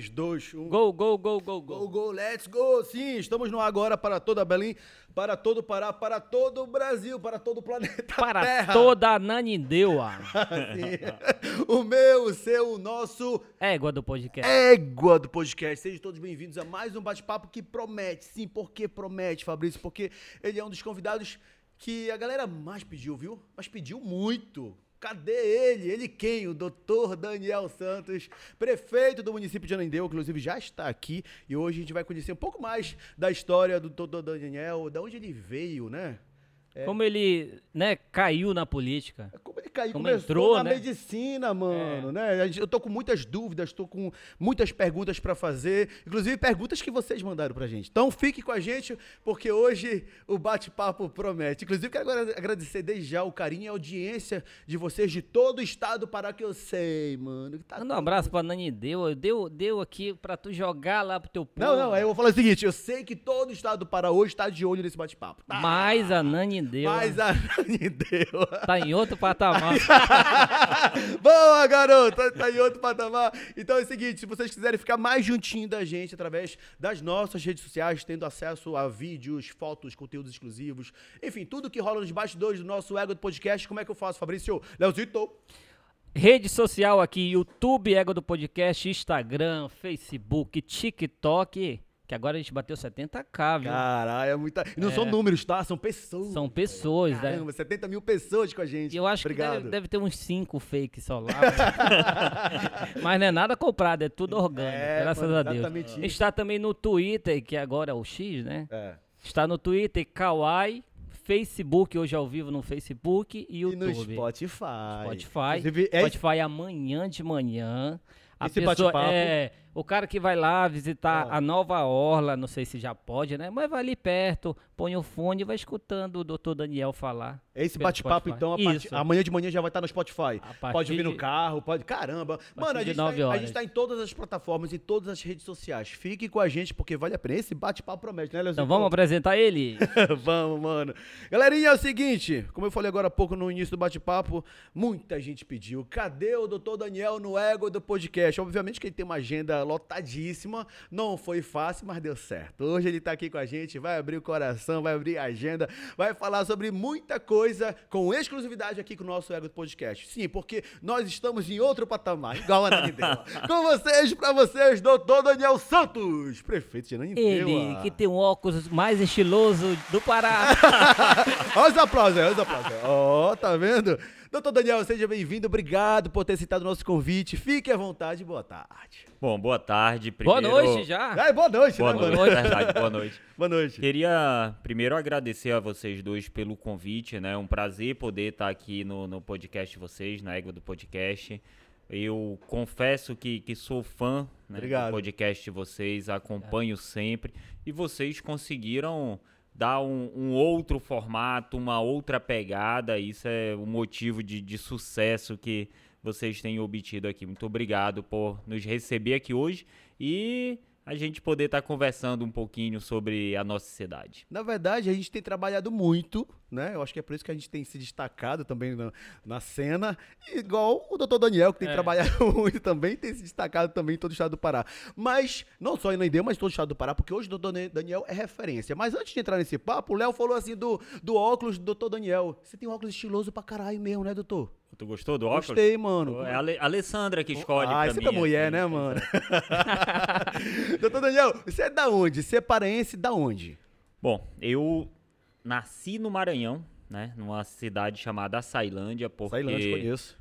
3, 2, 1. Gol, gol, gol, gol, Go, gol. go, let's go! Sim, estamos no ar agora para toda Belém, para todo o Pará, para todo o Brasil, para todo o planeta Para Terra. toda a Nanindeua. Sim. o meu, o seu, o nosso Égua do podcast. égua do podcast. Sejam todos bem-vindos a mais um bate-papo que promete. Sim, por que promete, Fabrício? Porque ele é um dos convidados que a galera mais pediu, viu? Mas pediu muito. Cadê ele? Ele quem? O doutor Daniel Santos, prefeito do município de Anandeu, inclusive já está aqui. E hoje a gente vai conhecer um pouco mais da história do doutor Daniel, da onde ele veio, né? Como ele, né, caiu na política. Como ele caiu, Como começou entrou, na né? medicina, mano, né? A gente- Eu tô com muitas dúvidas, tô com muitas perguntas pra fazer, inclusive perguntas que vocês mandaram pra gente. Então fique com a gente, porque hoje o bate-papo promete. Inclusive quero agora agradecer desde já o carinho e a audiência de vocês de todo o estado para que eu sei, mano. tá Manda um abraço pra Nanindeu. Deu, deu aqui pra tu jogar lá pro teu povo. Não, não, aí eu vou falar o seguinte, eu sei que todo o estado do Pará hoje tá de olho nesse bate-papo. Tá? Mas a Nanindeu Mas a Nani deu. tá em outro patamar. Boa, garota! Tá em outro patamar. Então é o seguinte, se vocês quiserem ficar mais juntinho da gente através das nossas redes sociais, tendo acesso a vídeos, fotos, conteúdos exclusivos, enfim, tudo que rola nos bastidores do nosso Ego do Podcast, como é que eu faço, Fabrício? Leozito? Rede social aqui, YouTube, Égua do Podcast, Instagram, Facebook, TikTok. Que agora a gente bateu 70k, viu? Caralho, é muita... E não são números, tá? São pessoas. São pessoas, né? Caramba, 70 mil pessoas com a gente. E eu acho Obrigado. que deve, deve ter uns 5 fakes só lá. Mas não é nada comprado, é tudo orgânico, É, graças mano, a Deus. exatamente Está também no Twitter, que agora é o X, né? É. Está no Twitter, Kawaii, Facebook, hoje ao vivo no Facebook e E YouTube. no Spotify. Spotify. Inclusive, é- Spotify amanhã de manhã. A Esse pessoa bate-papo- é o cara que vai lá visitar Ah. a nova orla, não sei se já pode, né? Mas vai ali perto, põe o fone e vai escutando o doutor Daniel falar. Esse pelo bate-papo, então, Isso. amanhã de manhã já vai estar no Spotify. Pode ouvir no carro, pode. Caramba! Mano, a gente, tá, em- a gente tá em todas as plataformas, em todas as redes sociais. Fique com a gente, porque vale a pena. Esse bate-papo promete, né, Leozito? Então vamos apresentar ele. Vamos, mano. Galerinha, é o seguinte, como eu falei agora há pouco no início do bate-papo, muita gente pediu, cadê o doutor Daniel no ego do podcast? Obviamente que ele tem uma agenda lotadíssima, não foi fácil, mas deu certo. Hoje ele tá aqui com a gente, vai abrir o coração, vai abrir a agenda, vai falar sobre muita coisa com exclusividade aqui com o nosso ego podcast. Sim, porque nós estamos em outro patamar, igual a Ananindeua. com vocês, pra vocês, doutor Daniel Santos, prefeito de Ananindeua. Ele, que tem um óculos mais estiloso do Pará. Olha os aplausos olha os aplausos. Ó, tá vendo? Doutor Daniel, seja bem-vindo. Obrigado por ter aceitado o nosso convite. Fique à vontade. Boa tarde. Bom, boa tarde. Boa Primeiro... noite já. Ai, boa noite, Boa né, noite, mano? verdade, boa noite. Boa noite. Queria primeiro agradecer a vocês dois pelo convite, né? Um prazer poder estar aqui no, no podcast de vocês, na Égua do Podcast. Eu confesso que, que sou fã né, Obrigado. do podcast de vocês, acompanho sempre. E vocês conseguiram dar um, um outro formato, uma outra pegada. Isso é o motivo de, de sucesso que vocês têm obtido aqui. Muito obrigado por nos receber aqui hoje e a gente poder estar conversando um pouquinho sobre a nossa cidade. Na verdade, a gente tem trabalhado muito, né? Eu acho que é por isso que a gente tem se destacado também na, na cena. Igual o doutor Daniel, que tem É. trabalhado muito também, tem se destacado também em todo o estado do Pará. Mas, não só em Naindeu, mas em todo o estado do Pará, porque hoje o doutor Daniel é referência. Mas antes de entrar nesse papo, o Léo falou assim do, do óculos do doutor Daniel. Você tem um óculos estiloso pra caralho mesmo, né, doutor? Tu gostou do óculos? Gostei, mano. É a Ale- Alessandra que escolhe Ah, pra você mim. é mulher, assim. né, mano? Doutor Daniel, você é da onde? Você é paraense da onde? Bom, eu nasci no Maranhão, né? Numa cidade chamada Açailândia, porque Sailândia, conheço.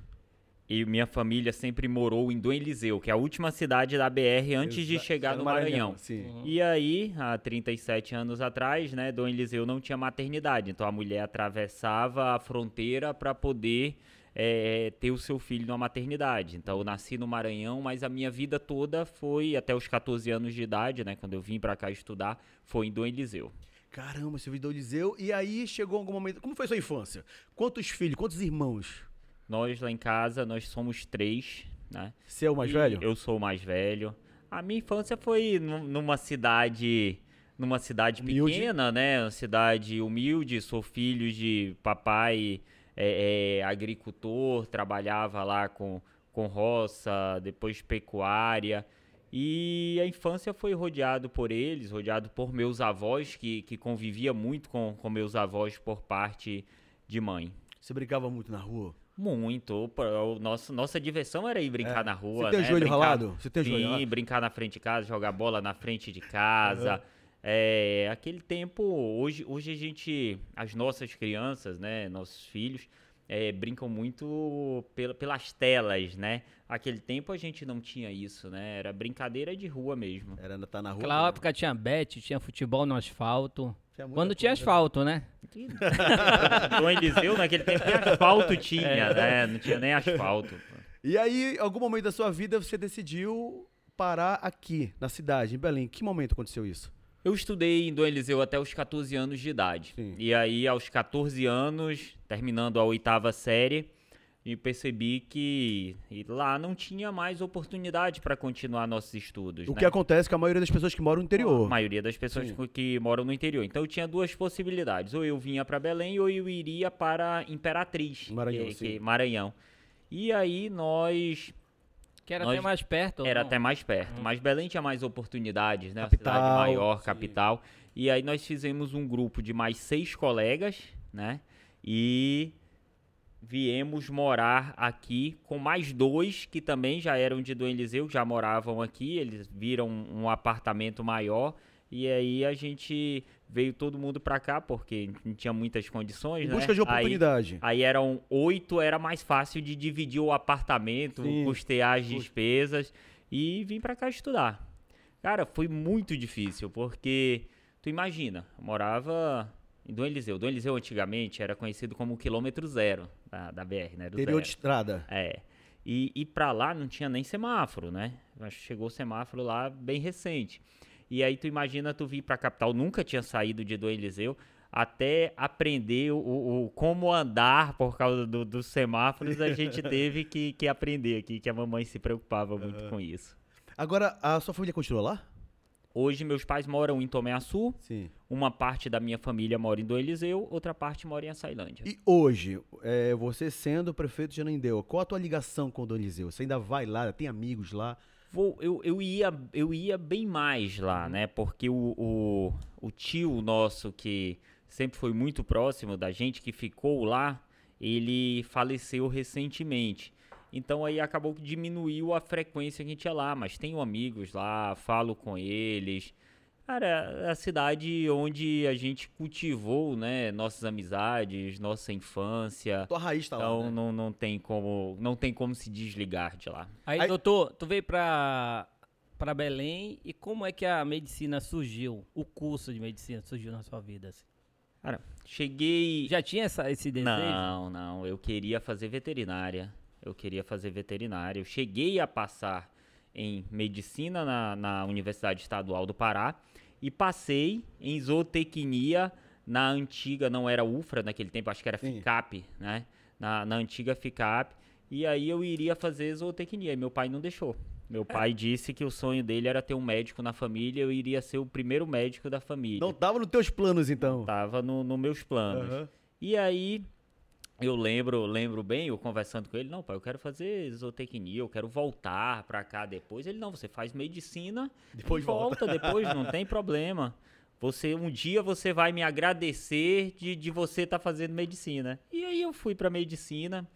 e minha família sempre morou em Dom Eliseu, que é a última cidade da BR antes de chegar no Maranhão. Sim. E aí, há 37 anos atrás, né, Dom Eliseu não tinha maternidade, então a mulher atravessava a fronteira para poder eh, ter o seu filho numa maternidade. Então eu nasci no Maranhão, mas a minha vida toda foi até os 14 anos de idade, né, quando eu vim para cá estudar, foi em Dom Eliseu. Caramba, você veio do Eliseu. E aí chegou algum momento. Como foi sua infância? Quantos filhos? Quantos irmãos? Nós lá em casa, nós somos três, né? Você é o mais E velho? Eu sou o mais velho. A minha infância foi num- numa cidade, numa cidade Humilde. pequena, né? Uma cidade humilde. Sou filho de papai é, é, agricultor, trabalhava lá com, com roça, depois pecuária. E a infância foi rodeado por eles, rodeado por meus avós, que, que convivia muito com, com meus avós por parte de mãe. Você brincava muito na rua? Muito. o Nossa, nossa diversão era ir brincar É. na rua. Você tem o né? joelho brincar, ralado? Você tem o joelho Sim, ralado? brincar na frente de casa, jogar bola na frente de casa. É, aquele tempo, hoje, hoje a gente, as nossas crianças, né, nossos filhos, é, brincam muito pela- pelas telas, né? Aquele tempo a gente não tinha isso, né? Era brincadeira de rua mesmo. Era tá na rua? Naquela época tinha bet, tinha futebol no asfalto. Tinha Quando tinha coisa, né? asfalto, né? Dom Eliseu, naquele tempo, nem asfalto tinha, né? Não tinha nem asfalto. E aí, em algum momento da sua vida, você decidiu parar aqui, na cidade, em Belém. Que momento aconteceu isso? Eu estudei em Dom Eliseu até os 14 anos de idade. Sim. E aí, aos 14 anos, terminando a oitava série, e percebi que lá não tinha mais oportunidade para continuar nossos estudos. O né? que acontece com a maioria das pessoas que moram no A interior. maioria das pessoas Sim. que moram no interior. Então eu tinha duas possibilidades. Ou eu vinha para Belém ou eu iria para Imperatriz, Maranhão, que- que- Maranhão. E aí nós Que era Nós- até mais perto. era não? até mais perto, mas Belém tinha mais oportunidades, né? Capital, cidade maior, sim. capital. E aí nós fizemos um grupo de mais seis colegas, né? E viemos morar aqui com mais dois que também já eram de Dom Eliseu, que já moravam aqui. Eles viram um apartamento maior. E aí a gente veio todo mundo pra cá, porque não tinha muitas condições, Em né? busca de Aí- oportunidade. Aí eram oito, era mais fácil de dividir o apartamento, Sim. custear as despesas e vim pra cá estudar. Cara, foi muito difícil, porque tu imagina, morava em Dom Eliseu. Dom Eliseu antigamente era conhecido como o quilômetro zero da, da BR, né? Do Interior de estrada. É. E, e pra lá não tinha nem semáforo, né? Chegou o semáforo lá bem recente. E aí tu imagina tu vir pra capital, nunca tinha saído de Dom Eliseu, até aprender o, o- como andar por causa do- dos semáforos, a gente teve que, que aprender aqui, que a mamãe se preocupava muito com isso. Agora, a sua família continua lá? Hoje meus pais moram em Tomé Açu, Sim. uma parte da minha família mora em Dom Eliseu, outra parte mora em Açailândia. E hoje, é, você sendo prefeito de Ananindeua, qual a tua ligação com o Dom Eliseu? Você ainda vai lá, tem amigos lá? Vou, eu, eu, ia, eu ia bem mais lá, né? Porque o, o, o tio nosso, que sempre foi muito próximo da gente, que ficou lá, ele faleceu recentemente. Então aí acabou que diminuiu a frequência que a gente ia lá, mas tenho amigos lá, falo com eles. Cara, é a cidade onde a gente cultivou, né, nossas amizades, nossa infância. Tua raiz tá lá, Então né? não, não tem como não tem como se desligar de lá. Aí, Aí- doutor, tu veio pra, pra Belém e como é que a medicina surgiu? O curso de medicina surgiu na sua vida? assim? Cara, cheguei. Já tinha essa, esse desejo? Não, não. Eu queria fazer veterinária. Eu queria fazer veterinária. Eu cheguei a passar em medicina na, na Universidade Estadual do Pará e passei em zootecnia na antiga, não era UFRA naquele tempo, acho que era Sim. FICAP, né? Na, na antiga FICAP. E aí eu iria fazer zootecnia e meu pai não deixou. Meu pai disse que o sonho dele era ter um médico na família, eu iria ser o primeiro médico da família. Não tava nos teus planos, então? Tava no, no meus planos. Aham. E aí, eu lembro, lembro bem, eu conversando com ele, não, pai, eu quero fazer zootecnia, eu quero voltar pra cá depois. Ele, não, você faz medicina Depois volta." volta depois, não tem problema. Você, um dia você vai me agradecer de, de você estar fazendo medicina. E aí eu fui pra medicina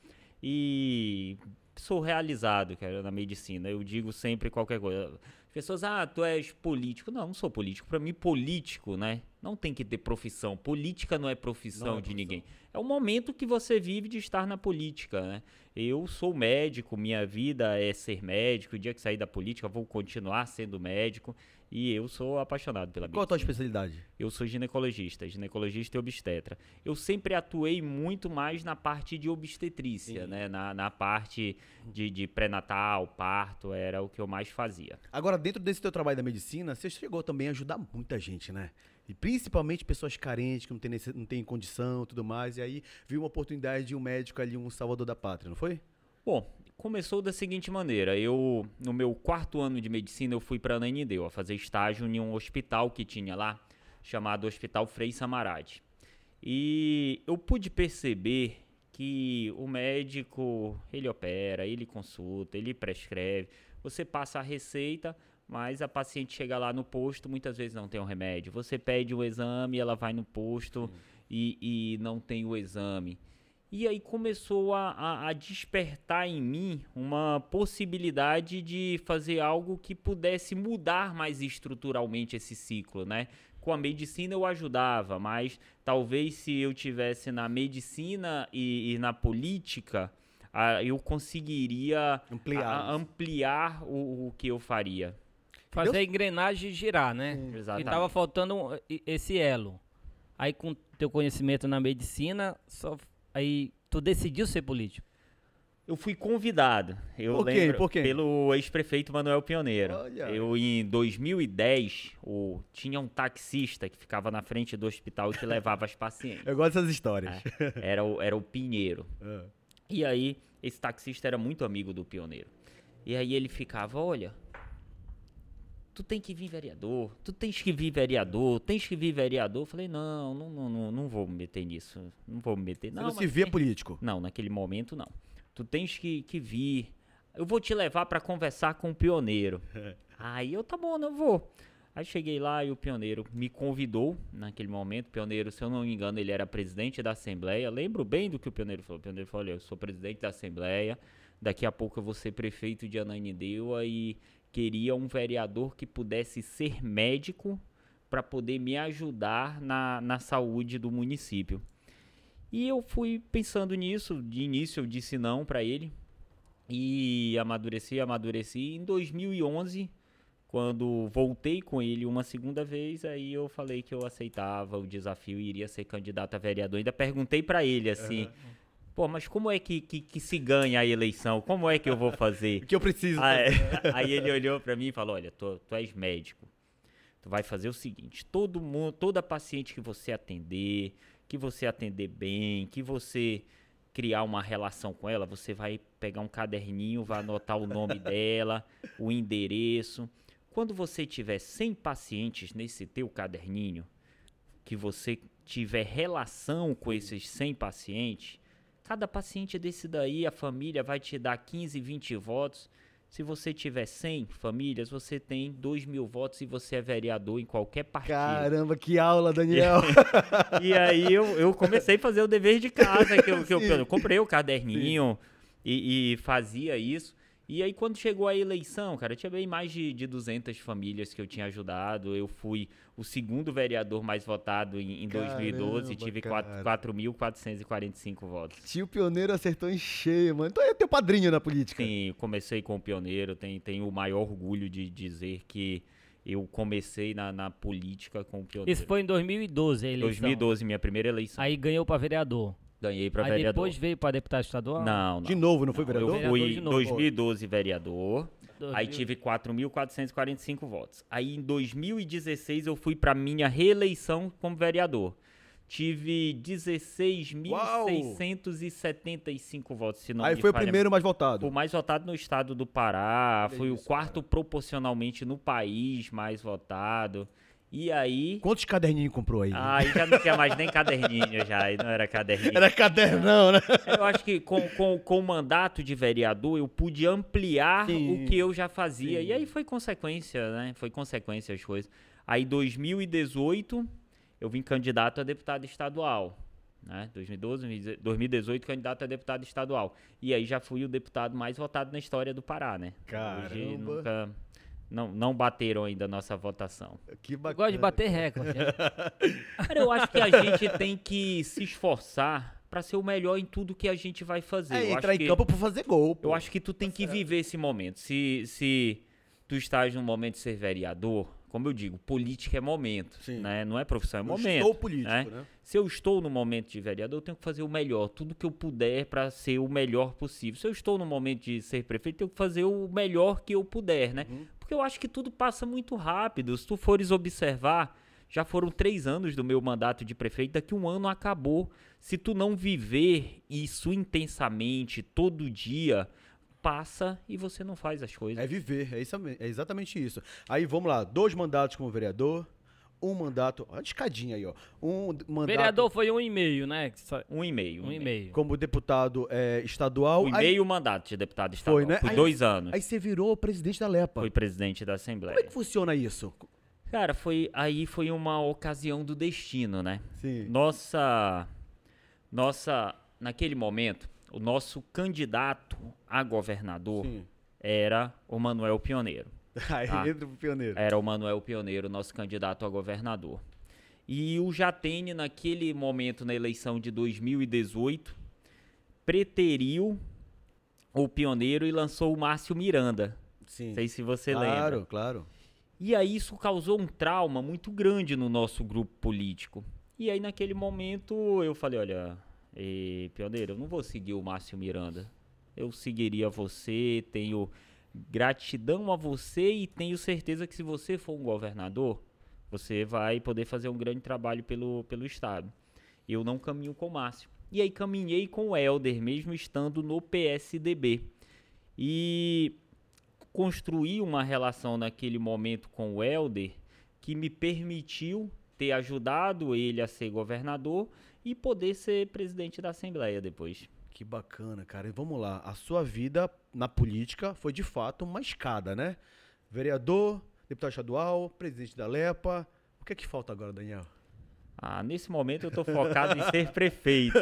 e sou realizado, cara, na medicina. Eu digo sempre qualquer coisa. As pessoas, ah, tu és político. Não, não sou político. Pra mim, político, né? Não tem que ter profissão. Política não é profissão Não é de profissão. ninguém. É o momento que você vive de estar na política, né? Eu sou médico, minha vida é ser médico. O dia que sair da política, vou continuar sendo médico. E eu sou apaixonado pela Qual a tua medicina. especialidade? Eu sou ginecologista, ginecologista e obstetra. Eu sempre atuei muito mais na parte de obstetrícia, né? Na, na parte de, de pré-natal, parto, era o que eu mais fazia. Agora, dentro desse teu trabalho da medicina, você chegou também a ajudar muita gente, né? E principalmente pessoas carentes, que não tem, não tem condição e tudo mais. E aí viu uma oportunidade de um médico ali, um salvador da pátria, não foi? Bom, começou da seguinte maneira. Eu, no meu quarto ano de medicina, eu fui para Ananindeu a fazer estágio em um hospital que tinha lá, chamado Hospital Frei Samarade. E eu pude perceber que o médico, ele opera, ele consulta, ele prescreve, você passa a receita, mas a paciente chega lá no posto, muitas vezes não tem o um remédio. Você pede o exame, ela vai no posto e, e, não tem o exame. E aí começou a, a, a, despertar em mim uma possibilidade de fazer algo que pudesse mudar mais estruturalmente esse ciclo, né? Com a medicina eu ajudava, mas talvez se eu tivesse na medicina e, e na política, eu conseguiria ampliar, ampliar o, o que eu faria. Fazer a engrenagem girar, né? Sim. Exatamente. E tava faltando esse elo. Aí com teu conhecimento na medicina, só aí tu decidiu ser político. Eu fui convidado. Eu Por quê? lembro Por quê? pelo ex-prefeito Manuel Pioneiro. Olha. Eu em 2010, o, tinha um taxista que ficava na frente do hospital que levava as pacientes. Eu gosto dessas histórias. É, era o era o Pinheiro. É. E aí esse taxista era muito amigo do Pioneiro. E aí ele ficava, olha, tu tem que vir vereador, tu tens que vir vereador, tens que vir vereador. Eu falei, não, não, não, não, vou me meter nisso, não vou me meter. Você Não, não se via tem- político. Não, naquele momento não. Tu tens que, que vir. Eu vou te levar pra conversar com o pioneiro. Aí eu, tá bom, não vou. Aí cheguei lá e o pioneiro me convidou naquele momento. O pioneiro, se eu não me engano, ele era presidente da Assembleia. Lembro bem do que o pioneiro falou. O pioneiro falou: olha, eu sou presidente da Assembleia. Daqui a pouco eu vou ser prefeito de Ananindeua e queria um vereador que pudesse ser médico para poder me ajudar na, na saúde do município. E eu fui pensando nisso. De início eu disse não para ele. E amadureci, amadureci. Em 2011, quando voltei com ele uma segunda vez, aí eu falei que eu aceitava o desafio e iria ser candidato a vereador. Ainda perguntei para ele assim: pô, mas como é que, que, que se ganha a eleição? Como é que eu vou fazer? O que eu preciso. Ah, é. Aí ele olhou pra mim e falou: Olha, tu, tu és médico. Tu vai fazer o seguinte: todo mundo, toda paciente que você atender, que você atender bem, que você criar uma relação com ela, você vai pegar um caderninho, vai anotar o nome dela, o endereço. Quando você tiver 100 pacientes nesse teu caderninho, que você tiver relação com esses 100 pacientes, cada paciente desse daí, a família vai te dar 15, 20 votos. Se você tiver 100 famílias, você tem 2 mil votos e você é vereador em qualquer partido. Caramba, que aula, Daniel. E aí eu, eu comecei a fazer o dever de casa, que eu, que eu, eu comprei o caderninho e, e fazia isso. E aí quando chegou a eleição, cara, tinha bem mais de, de 200 famílias que eu tinha ajudado. Eu fui o segundo vereador mais votado em, em 2012 e Caramba, tive cara. 4.445 votos. Tio Pioneiro acertou em cheio, mano. Então é teu padrinho na política. Sim, eu comecei com o pioneiro, tenho, tenho o maior orgulho de dizer que eu comecei na, na política com o pioneiro. Isso foi em 2012 a eleição. 2012, minha primeira eleição. Aí ganhou pra vereador. Ganhei para Aí vereador. depois veio pra deputado estadual? Não, não. De novo, não foi Eu vereador? Vereador fui em novo. 2012 vereador. 2000. Aí tive 4.445 votos. Aí em 2016 eu fui para minha reeleição como vereador. Tive 16.675 votos, se não Aí me foi o primeiro mais votado. o mais votado no estado do Pará, Olha fui o isso, quarto proporcionalmente no país mais votado. E aí. Quantos caderninhos comprou aí? Aí já não tinha mais nem caderninho, já, aí não era caderninho. Era cadernão, né? Eu acho que com, com, com o mandato de vereador eu pude ampliar Sim. o que eu já fazia. Sim. E aí foi consequência, né? Foi consequência as coisas. Aí 2018 eu vim candidato a deputado estadual. Né? 2012, 2018 candidato a deputado estadual. E aí já fui o deputado mais votado na história do Pará, né? Hoje Caramba. nunca. Não, não bateram ainda a nossa votação. Que Eu bacana. gosto de bater recorde. né? Cara, eu acho que a gente tem que se esforçar pra ser o melhor em tudo que a gente vai fazer. É, eu entrar acho em que... campo pra fazer gol, pô. Eu acho que tu tem que viver esse momento. Se, se tu estás no momento de ser vereador, como eu digo, política é momento, Sim. né? Não é profissão, é Eu momento. Estou político, né? né? Se eu estou no momento de vereador, eu tenho que fazer o melhor, tudo que eu puder para ser o melhor possível. Se eu estou no momento de ser prefeito, eu tenho que fazer o melhor que eu puder, né? Uhum. Eu acho que tudo passa muito rápido. Se tu fores observar, já foram três anos do meu mandato de prefeito, daqui um ano acabou. Se tu não viver isso intensamente todo dia, passa e você não faz as coisas. É viver, é, isso, é exatamente isso. Aí vamos lá, dois mandatos como vereador, um mandato. Olha a escadinha aí, ó. Um mandato Vereador foi um e meio, né? Um e meio. Um e meio. como deputado é, estadual. Um e aí, meio mandato de deputado estadual. Foi, né? Por Aí- dois anos. aí você virou presidente da Lepa. Fui presidente da Como é Assembleia. que funciona isso? Cara, foi aí foi uma ocasião do destino, né? Sim. Nossa, nossa, naquele momento, o nosso candidato a governador Sim. era o Manuel Pioneiro. Aí Ah. entra pro pioneiro. Era o Manuel Pioneiro, nosso candidato a governador. E o Jatene, naquele momento na eleição de 2018, preteriu o Pioneiro e lançou o Márcio Miranda. Sim. Não sei se você claro, lembra. claro. E aí isso causou um trauma muito grande no nosso grupo político. E aí naquele momento eu falei, olha, eh, Pioneiro, eu não vou seguir o Márcio Miranda. Eu seguiria você, tenho gratidão a você e tenho certeza que se você for um governador, você vai poder fazer um grande trabalho pelo, pelo Estado. Eu não caminho com o Márcio. E aí caminhei com o Helder, mesmo estando no PSDB. E construí uma relação naquele momento com o Helder que me permitiu ter ajudado ele a ser governador e poder ser presidente da Assembleia depois. Que bacana, cara. E vamos lá. A sua vida na política foi de fato uma escada, né? Vereador, deputado estadual, presidente da Lepa. O que é que falta agora, Daniel? Ah, nesse momento eu tô focado em ser prefeito.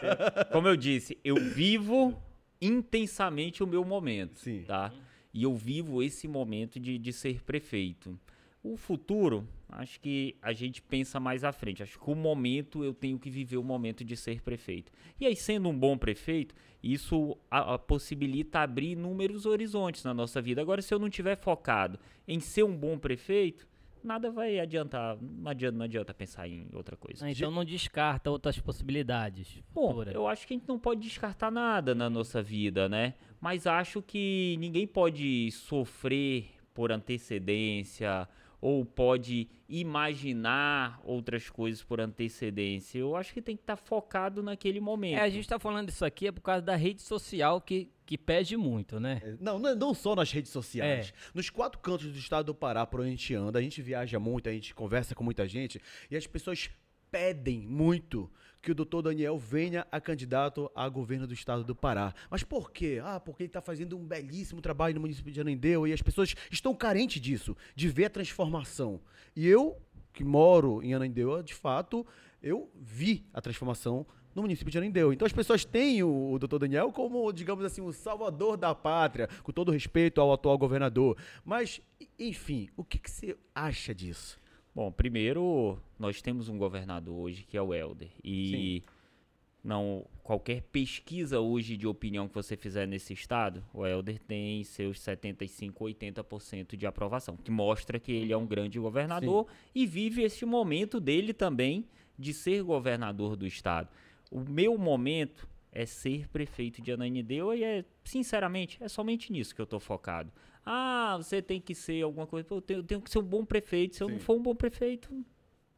Como eu disse, eu vivo intensamente o meu momento, Sim. tá? E eu vivo esse momento de, de ser prefeito. O futuro, acho que a gente pensa mais à frente. Acho que o momento eu tenho que viver o momento de ser prefeito. E aí, sendo um bom prefeito, isso a- a possibilita abrir inúmeros horizontes na nossa vida. Agora, se eu não tiver focado em ser um bom prefeito, nada vai adiantar. Não adianta, não adianta pensar em outra coisa. Ah, Então não descarta outras possibilidades. Bom, futuras. eu acho que a gente não pode descartar nada na nossa vida, né? Mas acho que ninguém pode sofrer por antecedência ou pode imaginar outras coisas por antecedência. Eu acho que tem que estar focado naquele momento. É, a gente tá falando isso aqui é por causa da rede social que, que pede muito, né? É, Não, não, não só nas redes sociais. É. Nos quatro cantos do estado do Pará, por onde a gente anda, a gente viaja muito, a gente conversa com muita gente e as pessoas pedem muito que o doutor Daniel venha a candidato a governo do estado do Pará. Mas por quê? Ah, porque ele está fazendo um belíssimo trabalho no município de Anandeu e as pessoas estão carentes disso, de ver a transformação. E eu, que moro em Anandeu, de fato, eu vi a transformação no município de Anandeu. Então as pessoas têm o, o doutor Daniel como, digamos assim, o salvador da pátria, com todo respeito ao atual governador. Mas, enfim, o que, que você acha disso? Bom, primeiro, nós temos um governador hoje que é o Helder. E não qualquer pesquisa hoje de opinião que você fizer nesse estado, o Helder tem seus 75, 80% de aprovação, que mostra que ele é um grande governador e vive esse momento dele também de ser governador do estado. O meu momento é ser prefeito de Ananindeua e é, sinceramente, é somente nisso que eu tô focado. Ah, você tem que ser alguma coisa. Pô, eu tenho, eu tenho que ser um bom prefeito. Se eu não for um bom prefeito,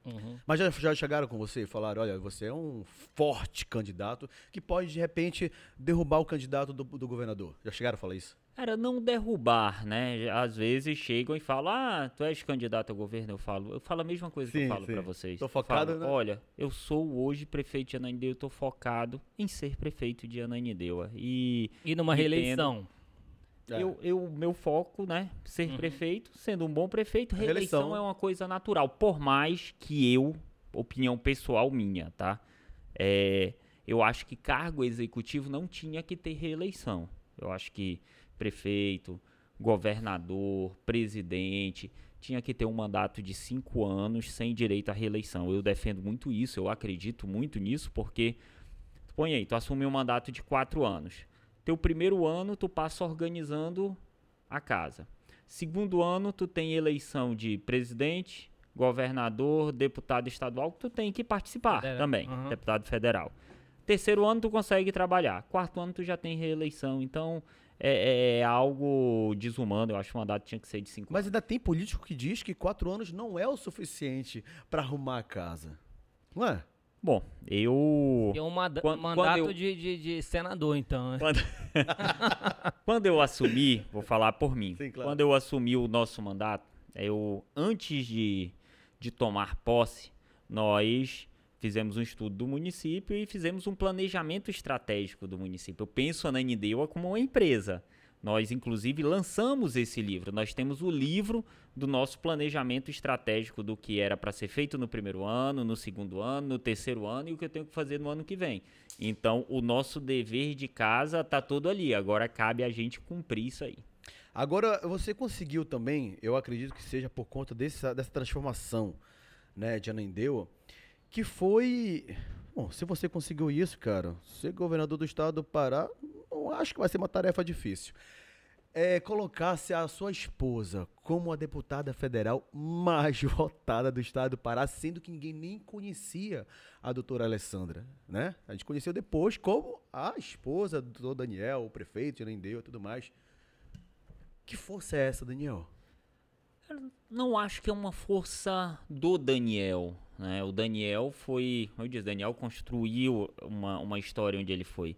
Uhum. Mas já, já chegaram com você e falaram, olha, você é um forte candidato que pode, de repente, derrubar o candidato do, do governador. Já chegaram a falar isso? Cara, não derrubar, né? Às vezes chegam e falam, ah, tu és candidato ao governo, eu falo. Eu falo a mesma coisa que Sim, eu falo pra vocês. Tô Eu focado, falo, né? Olha, eu sou hoje prefeito de Ananindeua, eu tô focado em ser prefeito de Ananindeua. E E numa Entendo. reeleição. É. eu, eu, meu foco, né, ser prefeito, sendo um bom prefeito, reeleição, Reeleição. é uma coisa natural. Por mais que eu, opinião pessoal minha, tá? É, eu acho que cargo executivo não tinha que ter reeleição. Eu acho que prefeito, governador, presidente, tinha que ter um mandato de cinco anos sem direito à reeleição. Eu defendo muito isso, eu acredito muito nisso, porque põe aí, tu assumiu um mandato de quatro anos. Teu primeiro ano, tu passa organizando a casa. Segundo ano, tu tem eleição de presidente, governador, deputado estadual, que tu tem que participar Federal. também, Aham. deputado federal. Terceiro ano, tu consegue trabalhar. Quarto ano, tu já tem reeleição. Então, é, é algo desumano. Eu acho que o mandato tinha que ser de cinco Mas ainda tem político que diz que quatro anos não é o suficiente para arrumar a casa. Não é? Bom, eu... É um manda- Quando- mandato quando eu- de, de, de senador, então. né? Quando... Quando eu assumi, vou falar por mim. Sim, claro. Quando eu assumi o nosso mandato, eu antes de, de tomar posse, nós fizemos um estudo do município e fizemos um planejamento estratégico do município. Eu penso a Nanindeua como uma empresa. Nós, inclusive, lançamos esse livro. Nós temos o livro do nosso planejamento estratégico do que era para ser feito no primeiro ano, no segundo ano, no terceiro ano e o que eu tenho que fazer no ano que vem. Então, o nosso dever de casa está todo ali. Agora cabe a gente cumprir isso aí. Agora, você conseguiu também, eu acredito que seja por conta dessa, dessa transformação né, de Ananindeua, que foi. Bom, se você conseguiu isso, cara, ser governador do estado do Pará, não acho que vai ser uma tarefa difícil. É colocar-se a sua esposa como a deputada federal mais votada do estado do Pará, sendo que ninguém nem conhecia a doutora Alessandra, né? A gente conheceu depois como a esposa do doutor Daniel, o prefeito de Anendeu e tudo mais. Que força é essa, Daniel? Eu não acho que é uma força do Daniel. Né? O Daniel foi, como eu disse, Daniel construiu uma, uma história onde ele foi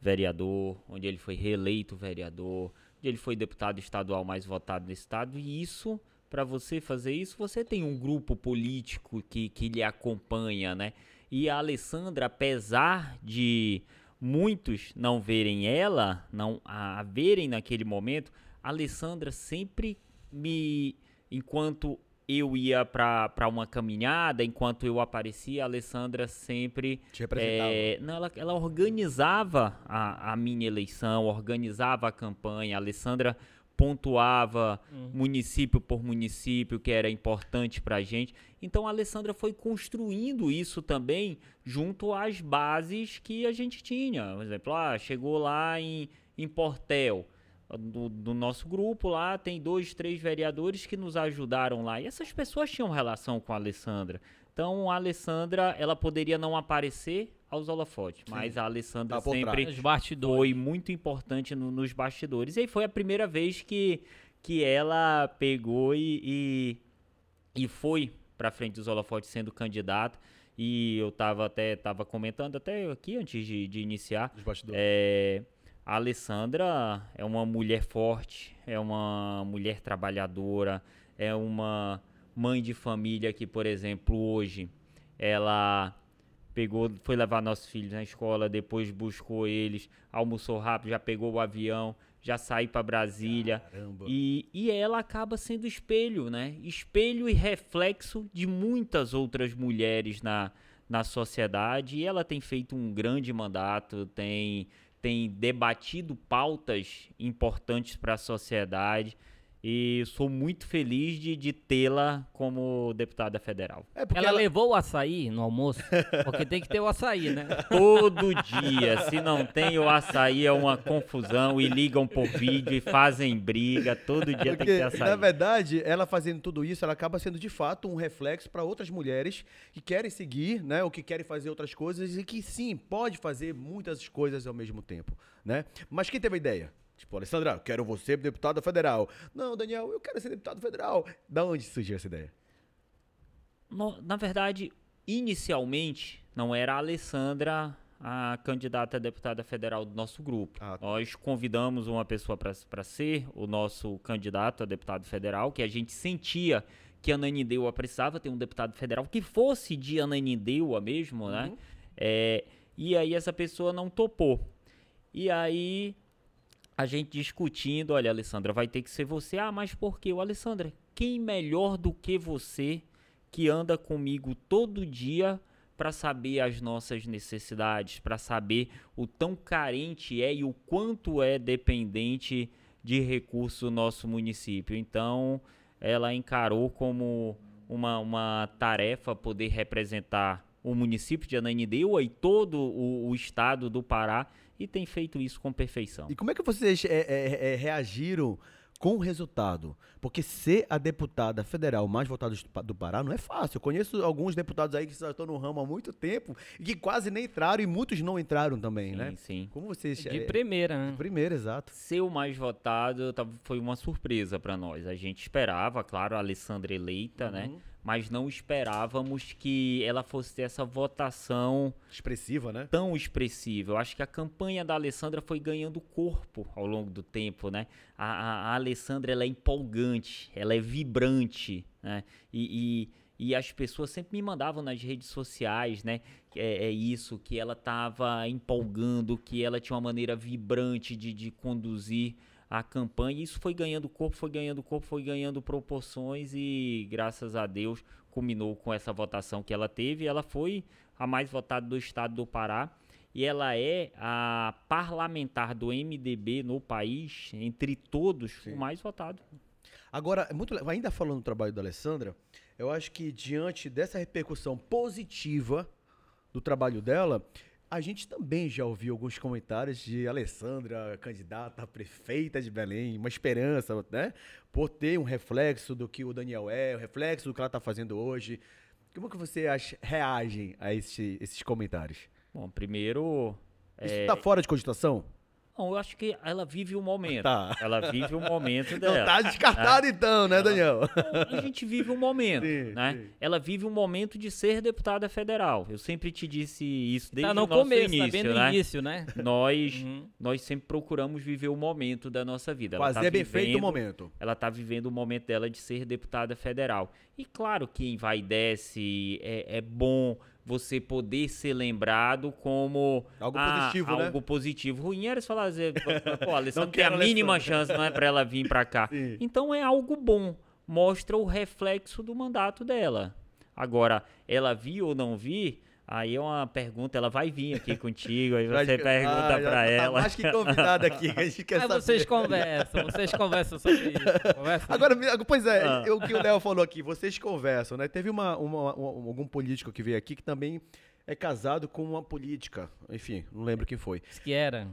vereador, onde ele foi reeleito vereador, onde ele foi deputado estadual mais votado no estado, e isso, para você fazer isso, você tem um grupo político que, que lhe acompanha, né? E a Alessandra, apesar de muitos não verem ela, não a verem naquele momento, a Alessandra sempre me, enquanto eu ia para uma caminhada, enquanto eu aparecia, a Alessandra sempre. Te representava. É, não, ela, ela organizava a, a minha eleição, organizava a campanha. A Alessandra pontuava Hum. município por município, que era importante para a gente. Então a Alessandra foi construindo isso também junto às bases que a gente tinha. Por exemplo, ah, chegou lá em, em Portel do, do, nosso grupo lá, tem dois, três vereadores que nos ajudaram lá. E essas pessoas tinham relação com a Alessandra. Então a Alessandra, ela poderia não aparecer aos holofotes, Sim. mas a Alessandra Tá sempre foi muito importante no, nos bastidores. E aí foi a primeira vez que, que ela pegou e, e, e foi para frente dos holofotes sendo candidata. E eu tava até tava comentando até aqui antes de, de iniciar. Os bastidores. É, a Alessandra é uma mulher forte, é uma mulher trabalhadora, é uma mãe de família que, por exemplo, hoje ela pegou, foi levar nossos filhos na escola, depois buscou eles, almoçou rápido, já pegou o avião, já saiu para Brasília. Caramba. E, e ela acaba sendo espelho, né? Espelho e reflexo de muitas outras mulheres na, na sociedade. E ela tem feito um grande mandato, tem tem debatido pautas importantes para a sociedade e sou muito feliz de, de tê-la como deputada federal. É ela, ela, levou o açaí no almoço? Porque tem que ter o açaí, né? Todo dia. Se não tem o açaí, é uma confusão e ligam por vídeo e fazem briga. Todo dia Porque, tem que ter açaí. Na verdade, ela fazendo tudo isso, ela acaba sendo de fato um reflexo para outras mulheres que querem seguir, né? Ou que querem fazer outras coisas e que sim, pode fazer muitas coisas ao mesmo tempo, né? Mas quem teve a ideia? Tipo, Alessandra, eu quero você deputada federal. Não, Daniel, eu quero ser deputado federal. Da onde surgiu essa ideia? No, na verdade, inicialmente, não era a Alessandra a candidata a deputada federal do nosso grupo. Ah, tá. Nós convidamos uma pessoa para ser o nosso candidato a deputado federal, que a gente sentia que Ananindeua precisava ter um deputado federal que fosse de Ananindeua mesmo, né? Uhum. É, e aí essa pessoa não topou. E aí a gente discutindo, olha, Alessandra, vai ter que ser você. Ah, mas por quê? O Alessandra, quem melhor do que você que anda comigo todo dia para saber as nossas necessidades, para saber o tão carente é e o quanto é dependente de recursos o nosso município. Então, ela encarou como uma, uma tarefa poder representar o município de Ananindeua e todo o, o estado do Pará e tem feito isso com perfeição. E como é que vocês é, é, é, reagiram com o resultado? Porque ser a deputada federal mais votada do Pará não é fácil. Eu conheço alguns deputados aí que já estão no ramo há muito tempo e que quase nem entraram e muitos não entraram também, sim, né? Sim, Como vocês... De primeira, né? De primeira, exato. Ser o mais votado foi uma surpresa para nós. A gente esperava, claro, a Alessandra eleita, né? Mas não esperávamos que ela fosse ter essa votação expressiva, né? Tão expressiva. Eu acho que a campanha da Alessandra foi ganhando corpo ao longo do tempo, né? A, a, a Alessandra ela é empolgante, ela é vibrante, né? E, E as pessoas sempre me mandavam nas redes sociais, né? É, é isso, que ela estava empolgando, que ela tinha uma maneira vibrante de, de conduzir a campanha. Isso foi ganhando corpo, foi ganhando corpo, foi ganhando proporções e, graças a Deus, culminou com essa votação que ela teve. Ela foi a mais votada do estado do Pará e ela é a parlamentar do MDB no país, entre todos, Sim. o mais votado. Agora, é muito, ainda falando do trabalho da Alessandra, eu acho que diante dessa repercussão positiva do trabalho dela, a gente também já ouviu alguns comentários de Alessandra, candidata a prefeita de Belém, uma esperança, né? Por ter um reflexo do que o Daniel é, o reflexo do que ela está fazendo hoje. Como que você acha, reage a esse, esses comentários? Bom, primeiro. Isso está é... fora de cogitação? Não, eu acho que ela vive o momento. Tá. Ela vive o momento dela. Não tá descartado né? então, né, Daniel? a gente vive um momento, sim, né? Sim. Ela vive um momento de ser deputada federal. Eu sempre te disse isso desde tá no o nosso começo, início, tá bem no né? início, né? Nós, uhum. nós sempre procuramos viver o momento da nossa vida. Ela Fazer tá bem feito o momento. Ela está vivendo o momento dela de ser deputada federal. E claro que vai e desce, é, é bom você poder ser lembrado como algo ah, positivo, né? Algo positivo. Ruim era você falar, pô, a Alessandra tem a mínima chance, não é para ela vir para cá. Sim. Então é algo bom. Mostra o reflexo do mandato dela. Agora, ela vir ou não vir, Aí é uma pergunta, ela vai vir aqui contigo, aí você que, pergunta ah, pra tá ela. mais que convidada aqui, a gente quer aí saber. vocês conversam, vocês conversam sobre isso. Conversam. Agora, pois é, ah. o que o Léo falou aqui, vocês conversam, né? Teve uma, uma, uma, algum político que veio aqui que também é casado com uma política, enfim, não lembro quem foi. Diz que era.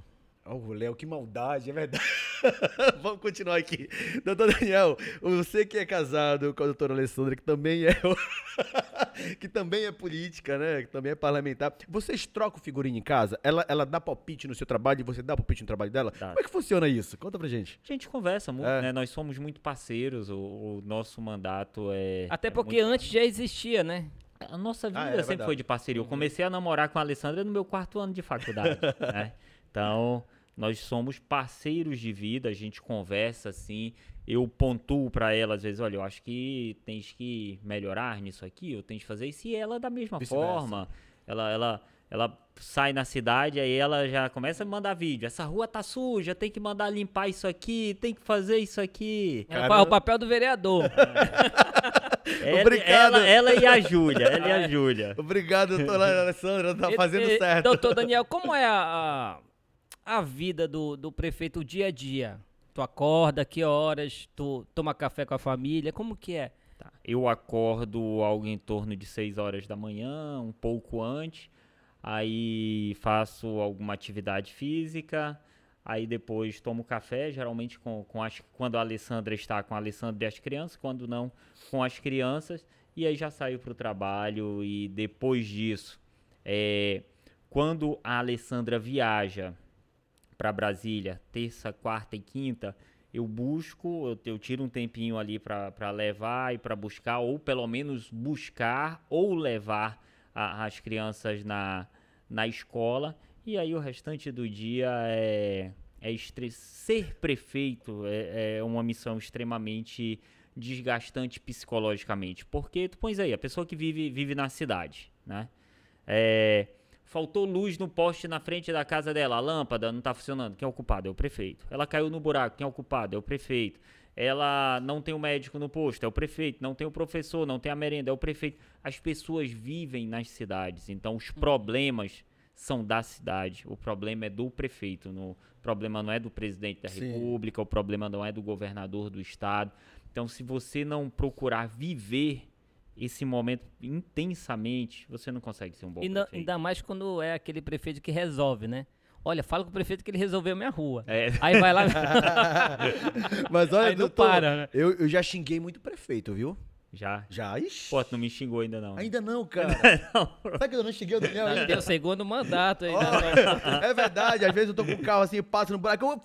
Oh, Léo, que maldade, é verdade. Vamos continuar aqui. Doutor Daniel, você que é casado com a doutora Alessandra, que também é que também é política, né? Que também é parlamentar. Vocês trocam figurinha em casa? Ela, ela dá palpite no seu trabalho e você dá palpite no trabalho dela? Como é que funciona isso? Conta pra gente. A gente conversa muito, é. né? Nós somos muito parceiros, o, o nosso mandato é. Até é porque muito... antes já existia, né? A nossa vida ah, é, sempre verdade. foi de parceria. Eu comecei a namorar com a Alessandra no meu quarto ano de faculdade, né? Então, nós somos parceiros de vida, a gente conversa assim. Eu pontuo para ela às vezes, olha, eu acho que tens que melhorar nisso aqui, eu tenho que fazer isso. E ela da mesma forma, ela, ela, ela sai na cidade, aí ela já começa a me mandar vídeo. Essa rua tá suja, tem que mandar limpar isso aqui, tem que fazer isso aqui. É o papel do vereador. ela, Obrigado. Ela, ela, e a Júlia, ela e a Júlia. Obrigado, doutora Alessandra, tá fazendo e, certo. Doutor Daniel, como é a, a vida do, do prefeito, o dia a dia? Tu acorda, que horas? Tu toma café com a família? Como que é? Tá. Eu acordo algo em torno de 6 horas da manhã, um pouco antes. Aí faço alguma atividade física. Aí depois tomo café, geralmente com, com as, quando a Alessandra está com a Alessandra e as crianças, quando não, com as crianças. E aí já saio para o trabalho. E depois disso, é, quando a Alessandra viaja para Brasília, terça, quarta e quinta, eu busco, eu, eu tiro um tempinho ali para levar e para buscar, ou pelo menos buscar ou levar a, as crianças na, na escola. E aí o restante do dia é, é ser prefeito é, é uma missão extremamente desgastante psicologicamente. Porque tu pões aí, a pessoa que vive, vive na cidade, né? É, Faltou luz no poste na frente da casa dela, a lâmpada não está funcionando. Quem é o culpado? É o prefeito. Ela caiu no buraco, quem é o culpado? É o prefeito. Ela não tem o um médico no posto, é o prefeito. Não tem o professor, não tem a merenda, é o prefeito. As pessoas vivem nas cidades, então os problemas são da cidade. O problema é do prefeito. No, o problema não é do presidente da Sim. República, o problema não é do governador do estado. Então, se você não procurar viver esse momento intensamente, você não consegue ser um bom ainda, prefeito. Ainda mais quando é aquele prefeito que resolve, né? Olha, fala com o prefeito que ele resolveu a minha rua. É. Aí vai lá. Mas olha, Aí doutor, para, né? eu, eu já xinguei muito prefeito, viu? Já? Já? Ixi. Pô, tu não me xingou ainda não. Ainda não, cara. não. Sabe que eu não xinguei o Daniel ainda? Tem o segundo mandato ainda. Oh, é verdade, às vezes eu tô com o carro assim, passo no buraco, eu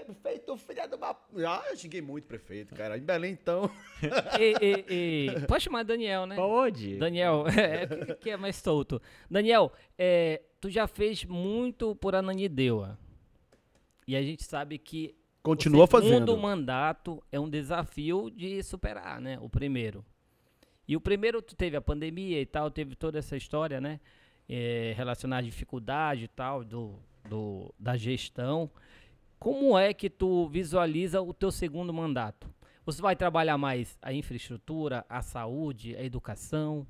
prefeito, filha de uma. Ah, eu xinguei muito prefeito, cara. Em Belém, então. e, e, e... Pode chamar Daniel, né? Pode. Daniel, é, que é mais solto. Daniel, é, tu já fez muito por Ananideua. E a gente sabe que. Continua o fazendo. O segundo mandato é um desafio de superar, né? O primeiro. E o primeiro, tu teve a pandemia e tal, teve toda essa história, né? É, relacionada à dificuldade e tal, do, do, da gestão. Como é que tu visualiza o teu segundo mandato? Você vai trabalhar mais a infraestrutura, a saúde, a educação?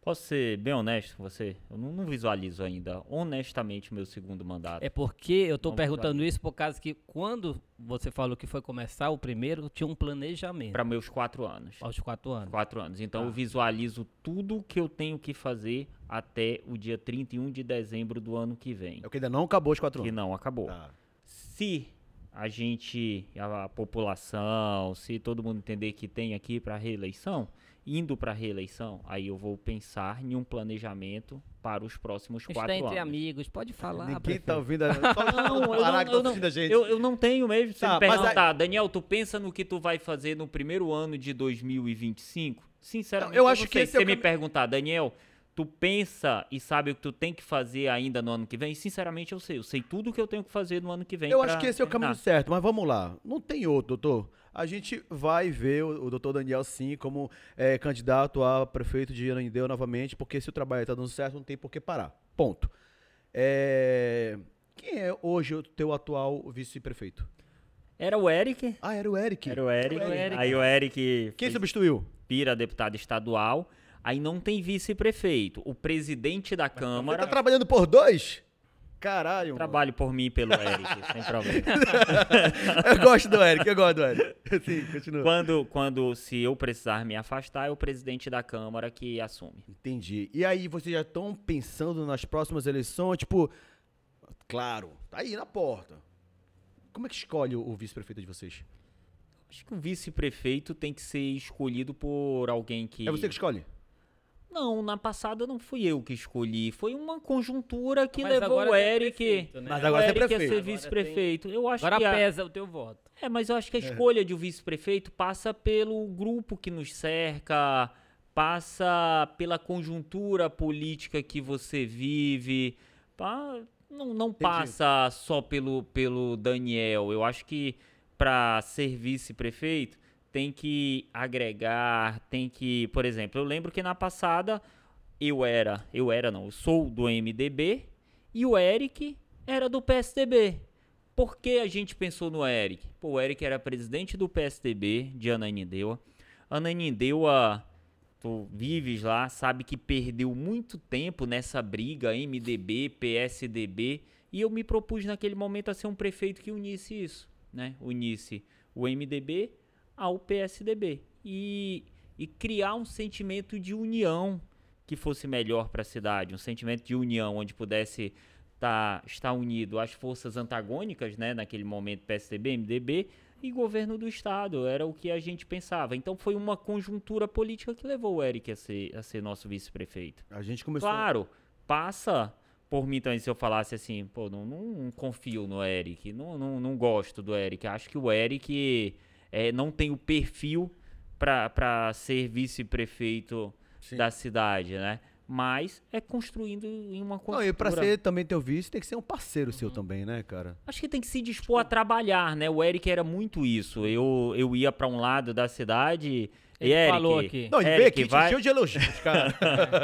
Posso ser bem honesto com você? Eu não, não visualizo ainda, honestamente, o meu segundo mandato. É porque eu Não perguntando isso por causa que quando você falou que foi começar o primeiro, tinha um planejamento Para meus quatro anos. aos quatro anos. Quatro anos. Então Tá. eu visualizo tudo que eu tenho que fazer até o dia 31 de dezembro do ano que vem. É o que ainda não acabou os quatro Que anos. não acabou. Tá. Se a gente, a população, se todo mundo entender que tem aqui para reeleição, indo para reeleição, aí eu vou pensar em um planejamento para os próximos Está quatro entre anos. amigos, pode falar. Ninguém prefeito. tá ouvindo. a- Só Não, eu não, eu, não, a gente. eu, eu não tenho mesmo. Se Tá, me mas perguntar, Daniel, tu pensa no que tu vai fazer no primeiro ano de 2025? Sinceramente, Eu eu acho não que sei. Se é o você me cami- perguntar, Daniel, tu pensa e sabe o que tu tem que fazer ainda no ano que vem? Sinceramente, eu sei. Eu sei tudo o que eu tenho que fazer no ano que vem. Eu acho que esse é o caminho certo, mas vamos lá. Não tem outro, doutor. A gente vai ver o, o doutor Daniel, sim, como é, candidato a prefeito de Anandeu novamente, porque se o trabalho está dando certo, não tem por que parar. Ponto. É, Quem é hoje o teu atual vice-prefeito? Era o Eric. Ah, era o Eric. Era o Eric. o Eric. Aí o Eric Quem substituiu? pira deputado estadual. Aí não tem vice-prefeito. O presidente da Você Câmara. tá trabalhando por dois? Caralho, mano. Trabalho por mim e pelo Eric, sem problema. Eu gosto do Eric, eu gosto do Eric. Sim, continua. Quando, quando, se eu precisar me afastar, é o presidente da Câmara que assume. Entendi. E aí, vocês já estão pensando nas próximas eleições? Tipo, claro, tá aí na porta. Como é que escolhe o o vice-prefeito de vocês? Acho que o vice-prefeito tem que ser escolhido por alguém que. É você que escolhe? Não, na passada não fui eu que escolhi. Foi uma conjuntura que Mas levou agora o tem Eric. prefeito, né? Mas o agora você é Eric a prefeito. ser Agora vice-prefeito. Eu acho Agora que. a- pesa o teu voto. É, mas eu acho que a escolha de um vice-prefeito passa pelo grupo que nos cerca, passa pela conjuntura política que você vive. pá, não não passa só pelo, pelo Daniel. Eu acho que para ser vice-prefeito tem que agregar, tem que, por exemplo, eu lembro que na passada eu era, eu era não, eu sou do MDB e o Eric era do PSDB. Por que a gente pensou no Eric? Pô, o Eric era presidente do PSDB de Ananindeua. Ananindeua, tu vives lá, sabe que perdeu muito tempo nessa briga MDB, PSDB, e eu me propus naquele momento a ser um prefeito que unisse isso, né? Unisse o MDB ao PSDB e, e criar um sentimento de união que fosse melhor para a cidade, um sentimento de união onde pudesse tá, estar unido às forças antagônicas, né, naquele momento PSDB, MDB e governo do estado, era o que a gente pensava. Então foi uma conjuntura política que levou o Eric a ser, a ser nosso vice-prefeito. A gente começou. Claro, passa por mim também se eu falasse assim, pô, não, não confio no Eric, não, não, não gosto do Eric. Acho que o Eric é, não tem o perfil para ser vice-prefeito da cidade, né? Mas é construindo em uma Não, cultura. e pra ser também teu vice, tem que ser um parceiro seu também, né, cara? Acho que tem que se dispor a trabalhar, né? O Eric era muito isso. Eu, eu ia para um lado da cidade. Ele e Eric, falou aqui. Não, e Eric, veio aqui, vai... encheu de elogios, cara.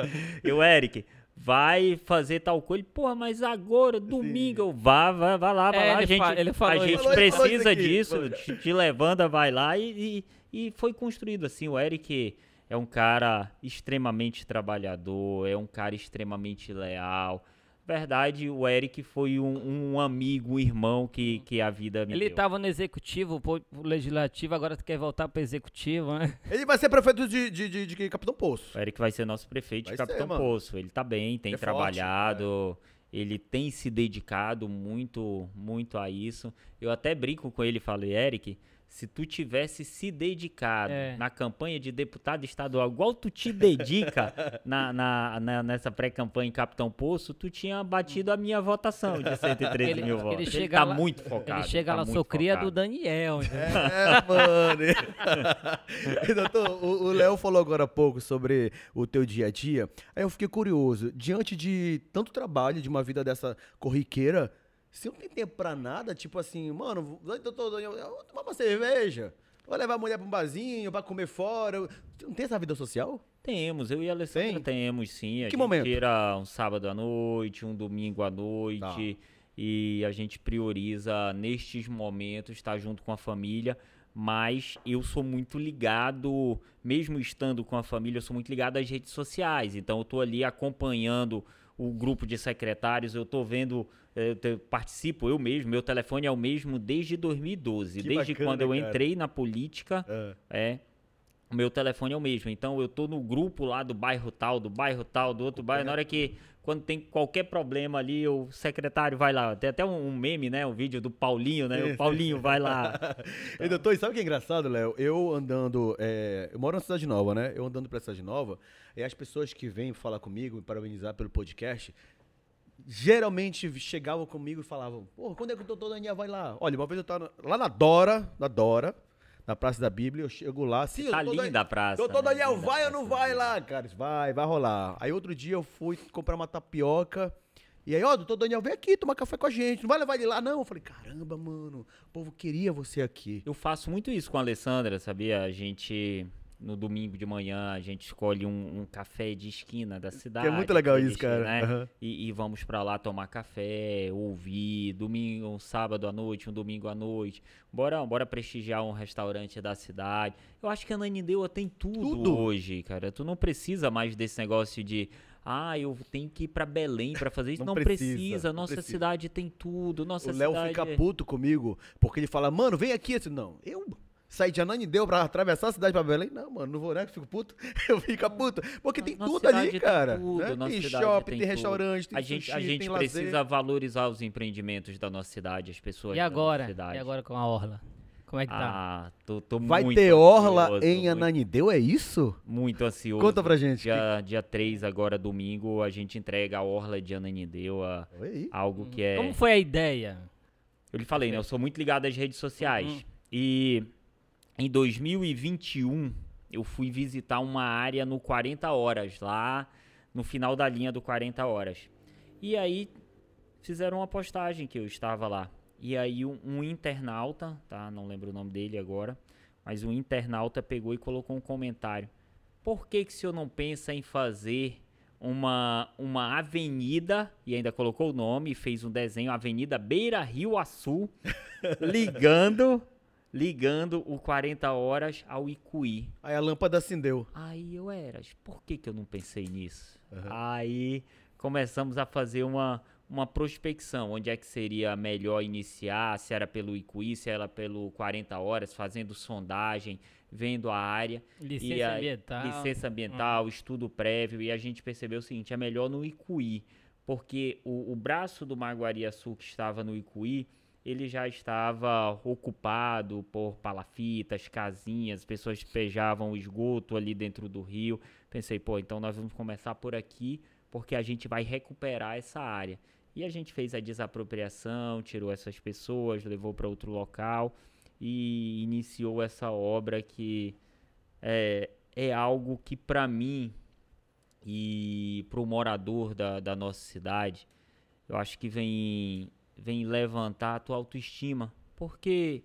E o Eric, vai fazer tal coisa. Ele, Porra, mas agora, domingo, eu vá, vai, vai lá, vai É, lá. A gente, fa- ele falou a gente Falou- falou precisa aqui, disso, falou. te, te levanta, vai lá e, e, e foi construído assim. O Eric é um cara extremamente trabalhador, é um cara extremamente leal. Verdade, o Eric foi um, um amigo, um irmão que, que a vida me Ele deu. tava no executivo, pô, legislativo, agora tu quer voltar pro executivo, né? Ele vai ser prefeito de, de, de, de Capitão Poço. O Eric vai ser nosso prefeito Vai de Capitão ser. Poço. Ele tá bem, tem É forte, trabalhado, ele tem se dedicado muito, muito a isso. Eu até brinco com ele e falei, Eric, se tu tivesse se dedicado É. na campanha de deputado estadual, igual tu te dedica na, na- na- nessa pré-campanha em Capitão Poço, tu tinha batido a minha votação de 113 Ele- mil ele votos. Ele, chega tá lá- muito focado. Ele chega tá lá, sou cria do Daniel. entendeu? É, mano. E, Doutor, o o Léo falou agora há pouco sobre o teu dia a dia. Aí eu fiquei curioso. Diante de tanto trabalho, de uma vida dessa corriqueira, você não tem tempo pra nada? Tipo assim, mano, Daniel, eu vou tomar uma cerveja. Ou levar a mulher pra um barzinho, pra comer fora. Não tem essa vida social? Temos, eu e a Alessandra Tem? temos sim. A Que gente momento? tira um sábado à noite, um domingo à noite. Tá. E a gente prioriza nestes momentos estar junto com a família. Mas eu sou muito ligado, mesmo estando com a família, eu sou muito ligado às redes sociais. Então eu tô ali acompanhando o grupo de secretários, eu tô vendo, eh, eu te- participo eu mesmo, meu telefone é o mesmo desde 2012. Que desde bacana, quando eu cara. entrei na política, É. é. O meu telefone é o mesmo. Então eu tô no grupo lá do bairro tal, do bairro tal, do outro bairro. Na hora que, quando tem qualquer problema ali, o secretário vai lá. Tem até um, um meme, né? Um vídeo do Paulinho, né? O Paulinho vai lá. Doutor, e sabe o que é engraçado, Léo? Eu andando. é, eu moro na Cidade Nova, né? Eu andando pra Cidade Nova, e as pessoas que vêm falar comigo, me parabenizar pelo podcast, geralmente chegavam comigo e falavam: Pô, quando é que o doutor Daniel vai lá? Olha, uma vez eu tava lá na Dora, na Dora, na Praça da Bíblia, eu chego lá. Sim, Tá Dan- linda a praça. Doutor né? Daniel, Linda vai ou não vai lá, cara? Vai, vai rolar. Aí outro dia eu fui comprar uma tapioca. E aí, ó, doutor Daniel, vem aqui tomar café com a gente. Não vai levar ele lá, não? Eu falei, caramba, mano, o povo queria você aqui. Eu faço muito isso com a Alessandra, sabia? A gente, no domingo de manhã, a gente escolhe um, um café de esquina da cidade. muito legal isso, cara. né? Aham. E, e vamos pra lá tomar café, ouvir, domingo, um sábado à noite, um domingo à noite. Bora, bora prestigiar um restaurante da cidade. Eu acho que a Nanindeua tem tudo, Tudo. hoje, cara. Tu não precisa mais desse negócio de ah, eu tenho que ir pra Belém pra fazer isso. Não Não, precisa, precisa, Nossa precisa. cidade tem tudo. Nossa o Léo cidade fica é- puto comigo, porque ele fala, mano, vem aqui. Eu disse, não, eu saí de Ananindeu pra atravessar a cidade pra Belém? Não, mano, não vou, né? Fico puto. Eu fico puto. Porque tem Nossa tudo ali, tem cara. tudo, né? nossa Tem cidade shopping, tem tem, tudo. restaurante, tem a gente, a sushi, gente tem precisa lazer. valorizar os empreendimentos da nossa cidade, as pessoas E da nossa agora? cidade. E agora com a Orla? Como é que tá? Ah, tô, tô Vai muito ter orla ansioso, em muito- Ananindeu, é isso? Muito ansioso. Conta pra gente. Dia, dia 3, agora domingo, a gente entrega a orla de Ananindeua, Oi aí. algo que é... Como foi a ideia? Eu lhe falei, né? Eu sou muito ligado às redes sociais. Uhum. E em 2021, eu fui visitar uma área no 40 Horas, lá no final da linha do 40 Horas. E aí fizeram uma postagem que eu estava lá. E aí um, um internauta, tá? Não lembro o nome dele agora, mas um internauta pegou e colocou um comentário. Por que que o senhor não pensa em fazer uma, uma avenida, e ainda colocou o nome, e fez um desenho, Avenida Beira Rio Açu, ligando, ligando o 40 horas ao Icuí. Aí a lâmpada acendeu. Aí eu era, por que que eu não pensei nisso? Aham. Aí começamos a fazer uma, uma prospecção, onde é que seria melhor iniciar, se era pelo Icuí, se era pelo 40 horas, fazendo sondagem, vendo a área. Licença E aí, ambiental. Licença ambiental, estudo prévio, e a gente percebeu o seguinte, é melhor no Icuí, porque o, o braço do Maguariaçu que estava no Icuí, ele já estava ocupado por palafitas, casinhas, pessoas despejavam esgoto ali dentro do rio. Pensei, pô, então nós vamos começar por aqui, porque a gente vai recuperar essa área. E a gente fez a desapropriação, tirou essas pessoas, levou para outro local e iniciou essa obra que é, é algo que para mim e para o morador da, da nossa cidade, eu acho que vem, vem levantar a tua autoestima. Porque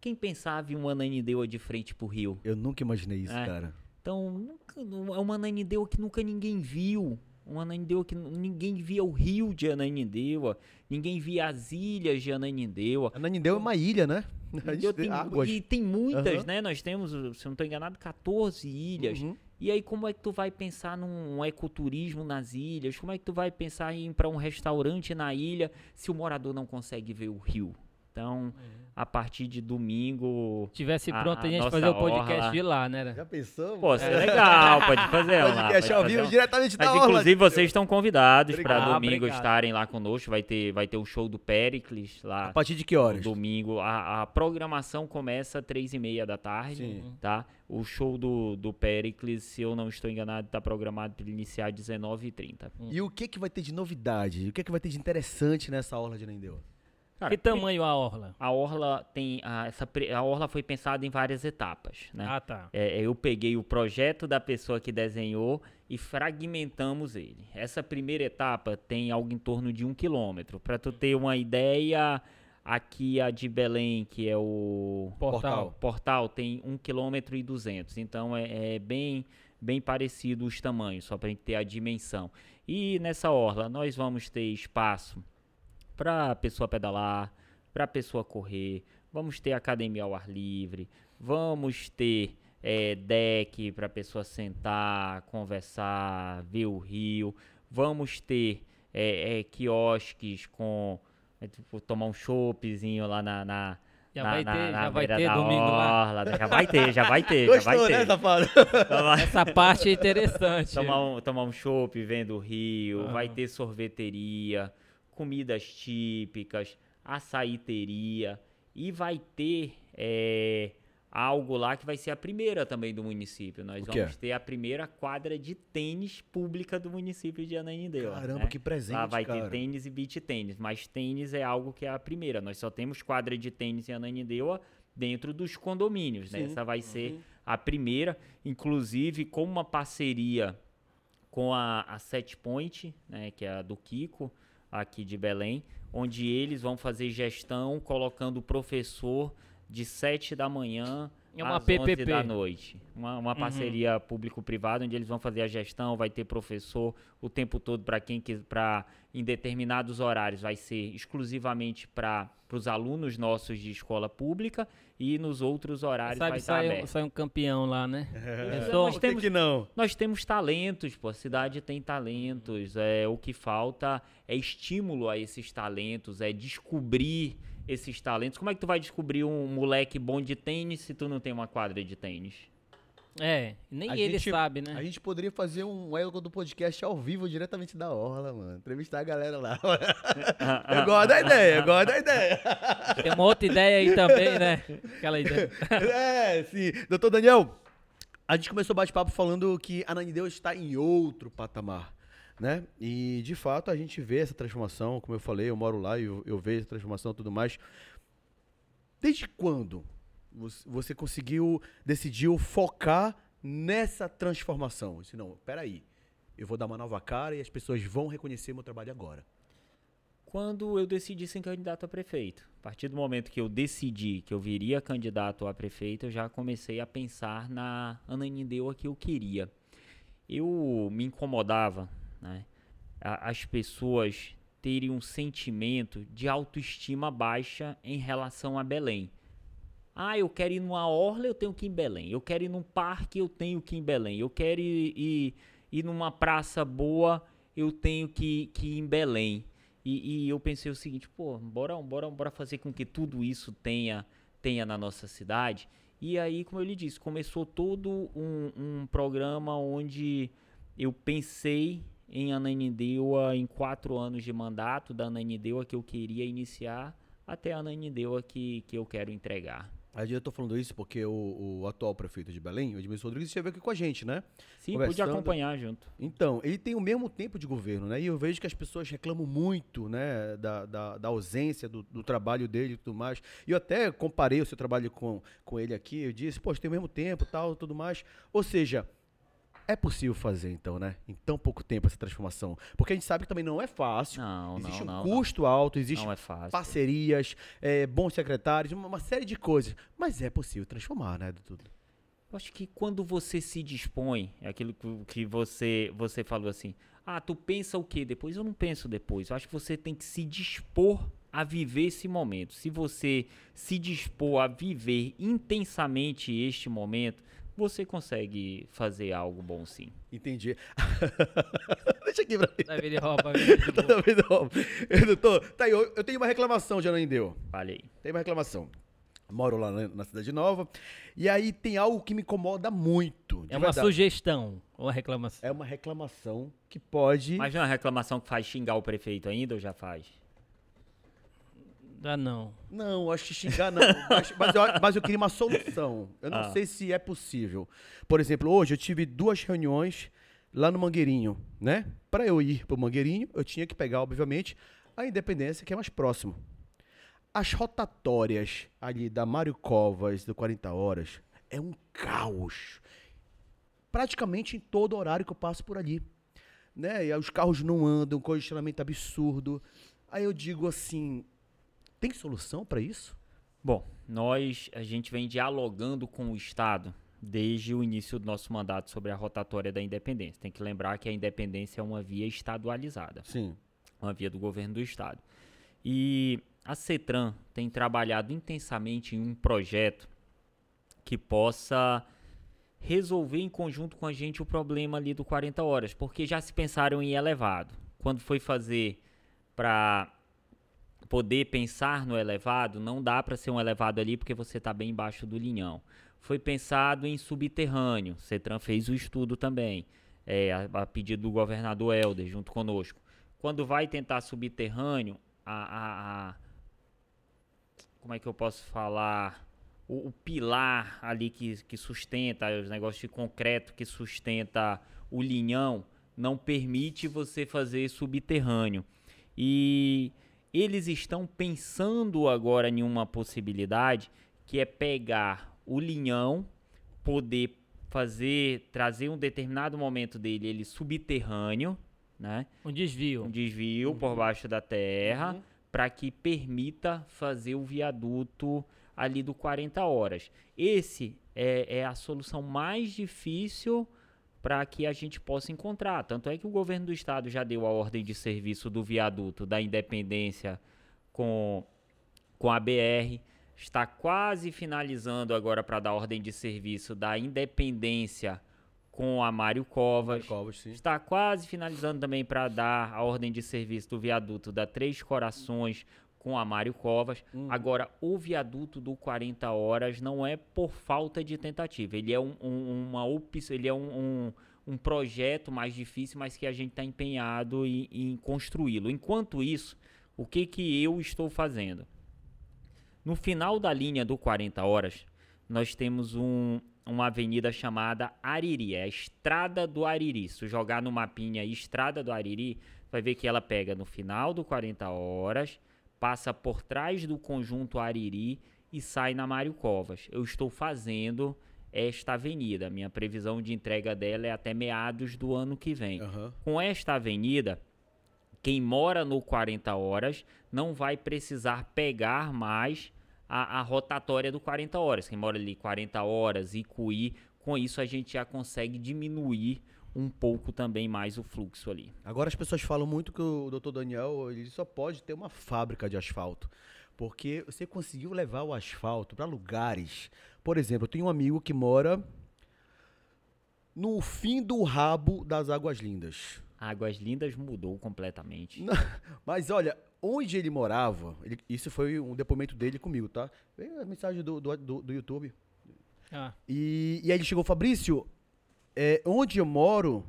quem pensava em uma Ananindeua de frente pro rio? Eu nunca imaginei isso, É. cara. Então, nunca- é uma Ananindeua que nunca ninguém viu. Uma Ananindeua que ninguém via o rio de Ananindeua, ninguém via as ilhas de Ananindeua. Ananindeu é uma ilha, né? Tem águas. E tem muitas, Aham. né? Nós temos, se não estou enganado, 14 ilhas. Uhum. E aí, como é que tu vai pensar num ecoturismo nas ilhas? Como é que tu vai pensar em ir para um restaurante na ilha se o morador não consegue ver o rio? Então, a partir de domingo. Se tivesse a- pronto, a, a gente fazer o podcast orla- de lá, né? Já pensou? Pô, isso é legal, pode fazer lá. Podcast ao vivo diretamente da Mas orla. inclusive vocês estão convidados para domingo Obrigado. estarem lá conosco. Vai ter, vai ter o show do Pericles lá. A partir de que no horas? Domingo. A, a programação começa às três e meia da tarde, Sim. tá? O show do, do Pericles, se eu não estou enganado, está programado para iniciar às 19h30. E o que que vai ter de novidade? O que que vai ter de interessante nessa orla de Ananindeu? que tamanho a Orla? A orla tem a, essa a orla foi pensada em várias etapas, né? Ah, tá. É, eu peguei o projeto da pessoa que desenhou e fragmentamos ele. Essa primeira etapa tem algo em torno de um quilômetro. Para tu ter uma ideia, Aqui a de Belém, que é o Portal. portal, tem 1 km e 200. Então é, é bem, bem parecido os tamanhos, só para a gente ter a dimensão. E nessa orla nós vamos ter espaço para a pessoa pedalar, para a pessoa correr, vamos ter academia ao ar livre, vamos ter é, deck para a pessoa sentar, conversar, ver o rio, vamos ter é, é, quiosques com é, tipo, tomar um choppzinho lá na, na Já na- vai na- ter, na já vai beira ter da domingo lá. orla, Já vai ter, já vai ter, já vai Gostou, ter. né, safado? Tomar- Essa parte é interessante. tomar um, tomar um chopp vendo o rio, vai ter sorveteria, comidas típicas, açaíteria e vai ter é, algo lá que vai ser a primeira também do município. Nós vamos ter a primeira quadra de tênis pública do município de Ananindeua. Caramba, né? que presente, Lá vai cara. ter tênis e beach tênis, mas tênis é algo que é a primeira. Nós só temos quadra de tênis em Ananindeua dentro dos condomínios, né? Sim. Essa vai ser a primeira, inclusive com uma parceria com a, a Set Point, né, que é a do Kiko, aqui de Belém, onde eles vão fazer gestão colocando o professor de 7 da manhã É uma às 11 PPP. da noite. Uma, uma parceria público-privada onde eles vão fazer a gestão, vai ter professor o tempo todo para quem para em determinados horários vai ser exclusivamente para os alunos nossos de escola pública e nos outros horários vai Sabe, estar sai, um- aberto. sai um campeão lá, né? É. Pensou? Nós temos que não? nós temos talentos, pô. A cidade tem talentos. É, o que falta é estímulo a esses talentos, é descobrir esses talentos. Como é que tu vai descobrir um moleque bom de tênis se tu não tem uma quadra de tênis? É, nem A ele gente- sabe, né? A gente poderia fazer um elo do podcast ao vivo, diretamente da Orla, mano. Entrevistar a galera lá. eu gosto da ideia, eu gosto da ideia. Tem uma outra ideia aí também, né? Aquela ideia. é, sim. Doutor Daniel, a gente começou o bate-papo falando que Ananideu está em outro patamar, né? E, de fato, a gente vê essa transformação, como eu falei, eu moro lá e eu, eu vejo essa transformação e tudo mais. Desde quando você- conseguiu, decidiu focar nessa transformação? Disse, não, peraí, eu vou dar uma nova cara e as pessoas vão reconhecer meu trabalho agora. Quando eu decidi ser candidato a prefeito. A partir do momento que eu decidi que eu viria candidato a prefeito, eu já comecei a pensar na Ananindeua que eu queria. Eu me incomodava, né? As pessoas terem um sentimento de autoestima baixa em relação a Belém. Ah, eu quero ir numa orla, eu tenho que ir em Belém. Eu quero ir num parque, eu tenho que ir em Belém. Eu quero ir, ir, ir numa praça boa, eu tenho que, que ir em Belém. E, e eu pensei o seguinte, pô, bora, bora, bora fazer com que tudo isso tenha, tenha na nossa cidade. E aí, como eu lhe disse, começou todo um, um programa onde eu pensei em Ananindeua em quatro anos de mandato da Ananindeua que eu queria iniciar até a Ananindeua que, que eu quero entregar. Aí eu tô falando isso porque o, o atual prefeito de Belém, o Edmilson Rodrigues, esteve aqui com a gente, né? Sim, pude acompanhar junto. Então, ele tem o mesmo tempo de governo, né? E eu vejo que as pessoas reclamam muito, né? Da, da, da ausência do, do trabalho dele e tudo mais. E eu até comparei o seu trabalho com, com ele aqui. Eu disse, poxa, tem o mesmo tempo tal, tudo mais. Ou seja, é possível fazer, então, né? Em tão pouco tempo essa transformação. Porque a gente sabe que também não é fácil. Não, existe não, um não, custo alto, não. existe Não é parcerias, é, bons secretários, uma, uma série de coisas. Mas é possível transformar, né? Tudo. Eu acho que quando você se dispõe, é aquilo que- que você, você falou assim, ah, tu pensa o que depois? Eu não penso depois. Eu acho que você tem que se dispor a viver esse momento. Se você se dispor a viver intensamente este momento, você consegue fazer algo bom sim. Entendi. Deixa aqui pra mim. Toda vez eu roubo. Eu, doutor, tá aí, eu, eu tenho uma reclamação de Anandeu. Falei. Tem uma reclamação. Moro lá na, na Cidade Nova. E aí tem algo que me incomoda muito. É uma verdade. sugestão, uma reclamação. É uma reclamação que pode. Mas não é uma reclamação que faz xingar o prefeito ainda ou já faz? Ah, não. Não, acho que xingar não. mas, mas eu, mas eu queria uma solução. Eu não Ah. sei se é possível. Por exemplo, hoje eu tive duas reuniões lá no Mangueirinho, né? Para eu ir pro Mangueirinho, eu tinha que pegar, obviamente, a Independência, que é mais próximo. As rotatórias ali da Mário Covas, do 40 Horas, é um caos. Praticamente em todo horário que eu passo por ali. Né? E aí os carros não andam, congestionamento absurdo. Aí eu digo assim, Tem solução para isso? Bom, nós, a gente vem dialogando com o Estado desde o início do nosso mandato sobre a rotatória da independência. Tem que lembrar que a independência é uma via estadualizada. Sim. Uma via do governo do Estado. E a CETRAN tem trabalhado intensamente em um projeto que possa resolver em conjunto com a gente o problema ali do 40 horas, porque já se pensaram em elevado. Quando foi fazer para poder pensar no elevado, não dá para ser um elevado ali porque você está bem embaixo do linhão foi pensado em subterrâneo. CETRAN fez o estudo também, é, a, a, pedido do governador Helder, junto conosco. Quando vai tentar subterrâneo, a, a, a como é que eu posso falar? O, o, pilar ali que, que sustenta, os negócios de concreto que sustenta o linhão, não permite você fazer subterrâneo. E eles estão pensando agora em uma possibilidade que é pegar o linhão poder fazer, trazer um determinado momento dele, ele subterrâneo, né? Um desvio. Um desvio uhum. por baixo da terra, uhum. para que permita fazer o viaduto ali do 40 horas. Esse é, é a solução mais difícil para que a gente possa encontrar. Tanto é que o governo do estado já deu a ordem de serviço do viaduto da Independência com, com a BR está quase finalizando agora para dar ordem de serviço da Independência com a Mário Covas. Covas está quase finalizando também para dar a ordem de serviço do viaduto da Três Corações com a Mário Covas. Hum. Agora, o viaduto do 40 horas não é por falta de tentativa. Ele é um, um uma opção, ele é um, um, um, projeto mais difícil, mas que a gente está empenhado em, em construí-lo. Enquanto isso, o que, que eu estou fazendo? No final da linha do 40 horas, nós temos um, uma avenida chamada Ariri, é a Estrada do Ariri. Se jogar no mapinha Estrada do Ariri, vai ver que ela pega no final do 40 horas, passa por trás do conjunto Ariri e sai na Mário Covas. Eu estou fazendo esta avenida. Minha previsão de entrega dela é até meados do ano que vem. Uhum. Com esta avenida, quem mora no 40 horas não vai precisar pegar mais a, a rotatória do 40 horas. Quem mora ali 40 horas, Icuí, com isso a gente já consegue diminuir um pouco também mais o fluxo ali. Agora as pessoas falam muito que o Dr. Daniel ele só pode ter uma fábrica de asfalto, porque você conseguiu levar o asfalto para lugares. Por exemplo, eu tenho um amigo que mora no fim do rabo das Águas Lindas. Águas Lindas mudou completamente. Não, mas olha, onde ele morava, ele, isso foi um depoimento dele comigo, tá? Veio a mensagem do, do, do, do YouTube. Ah. E, e aí ele chegou, Fabrício, é, onde eu moro,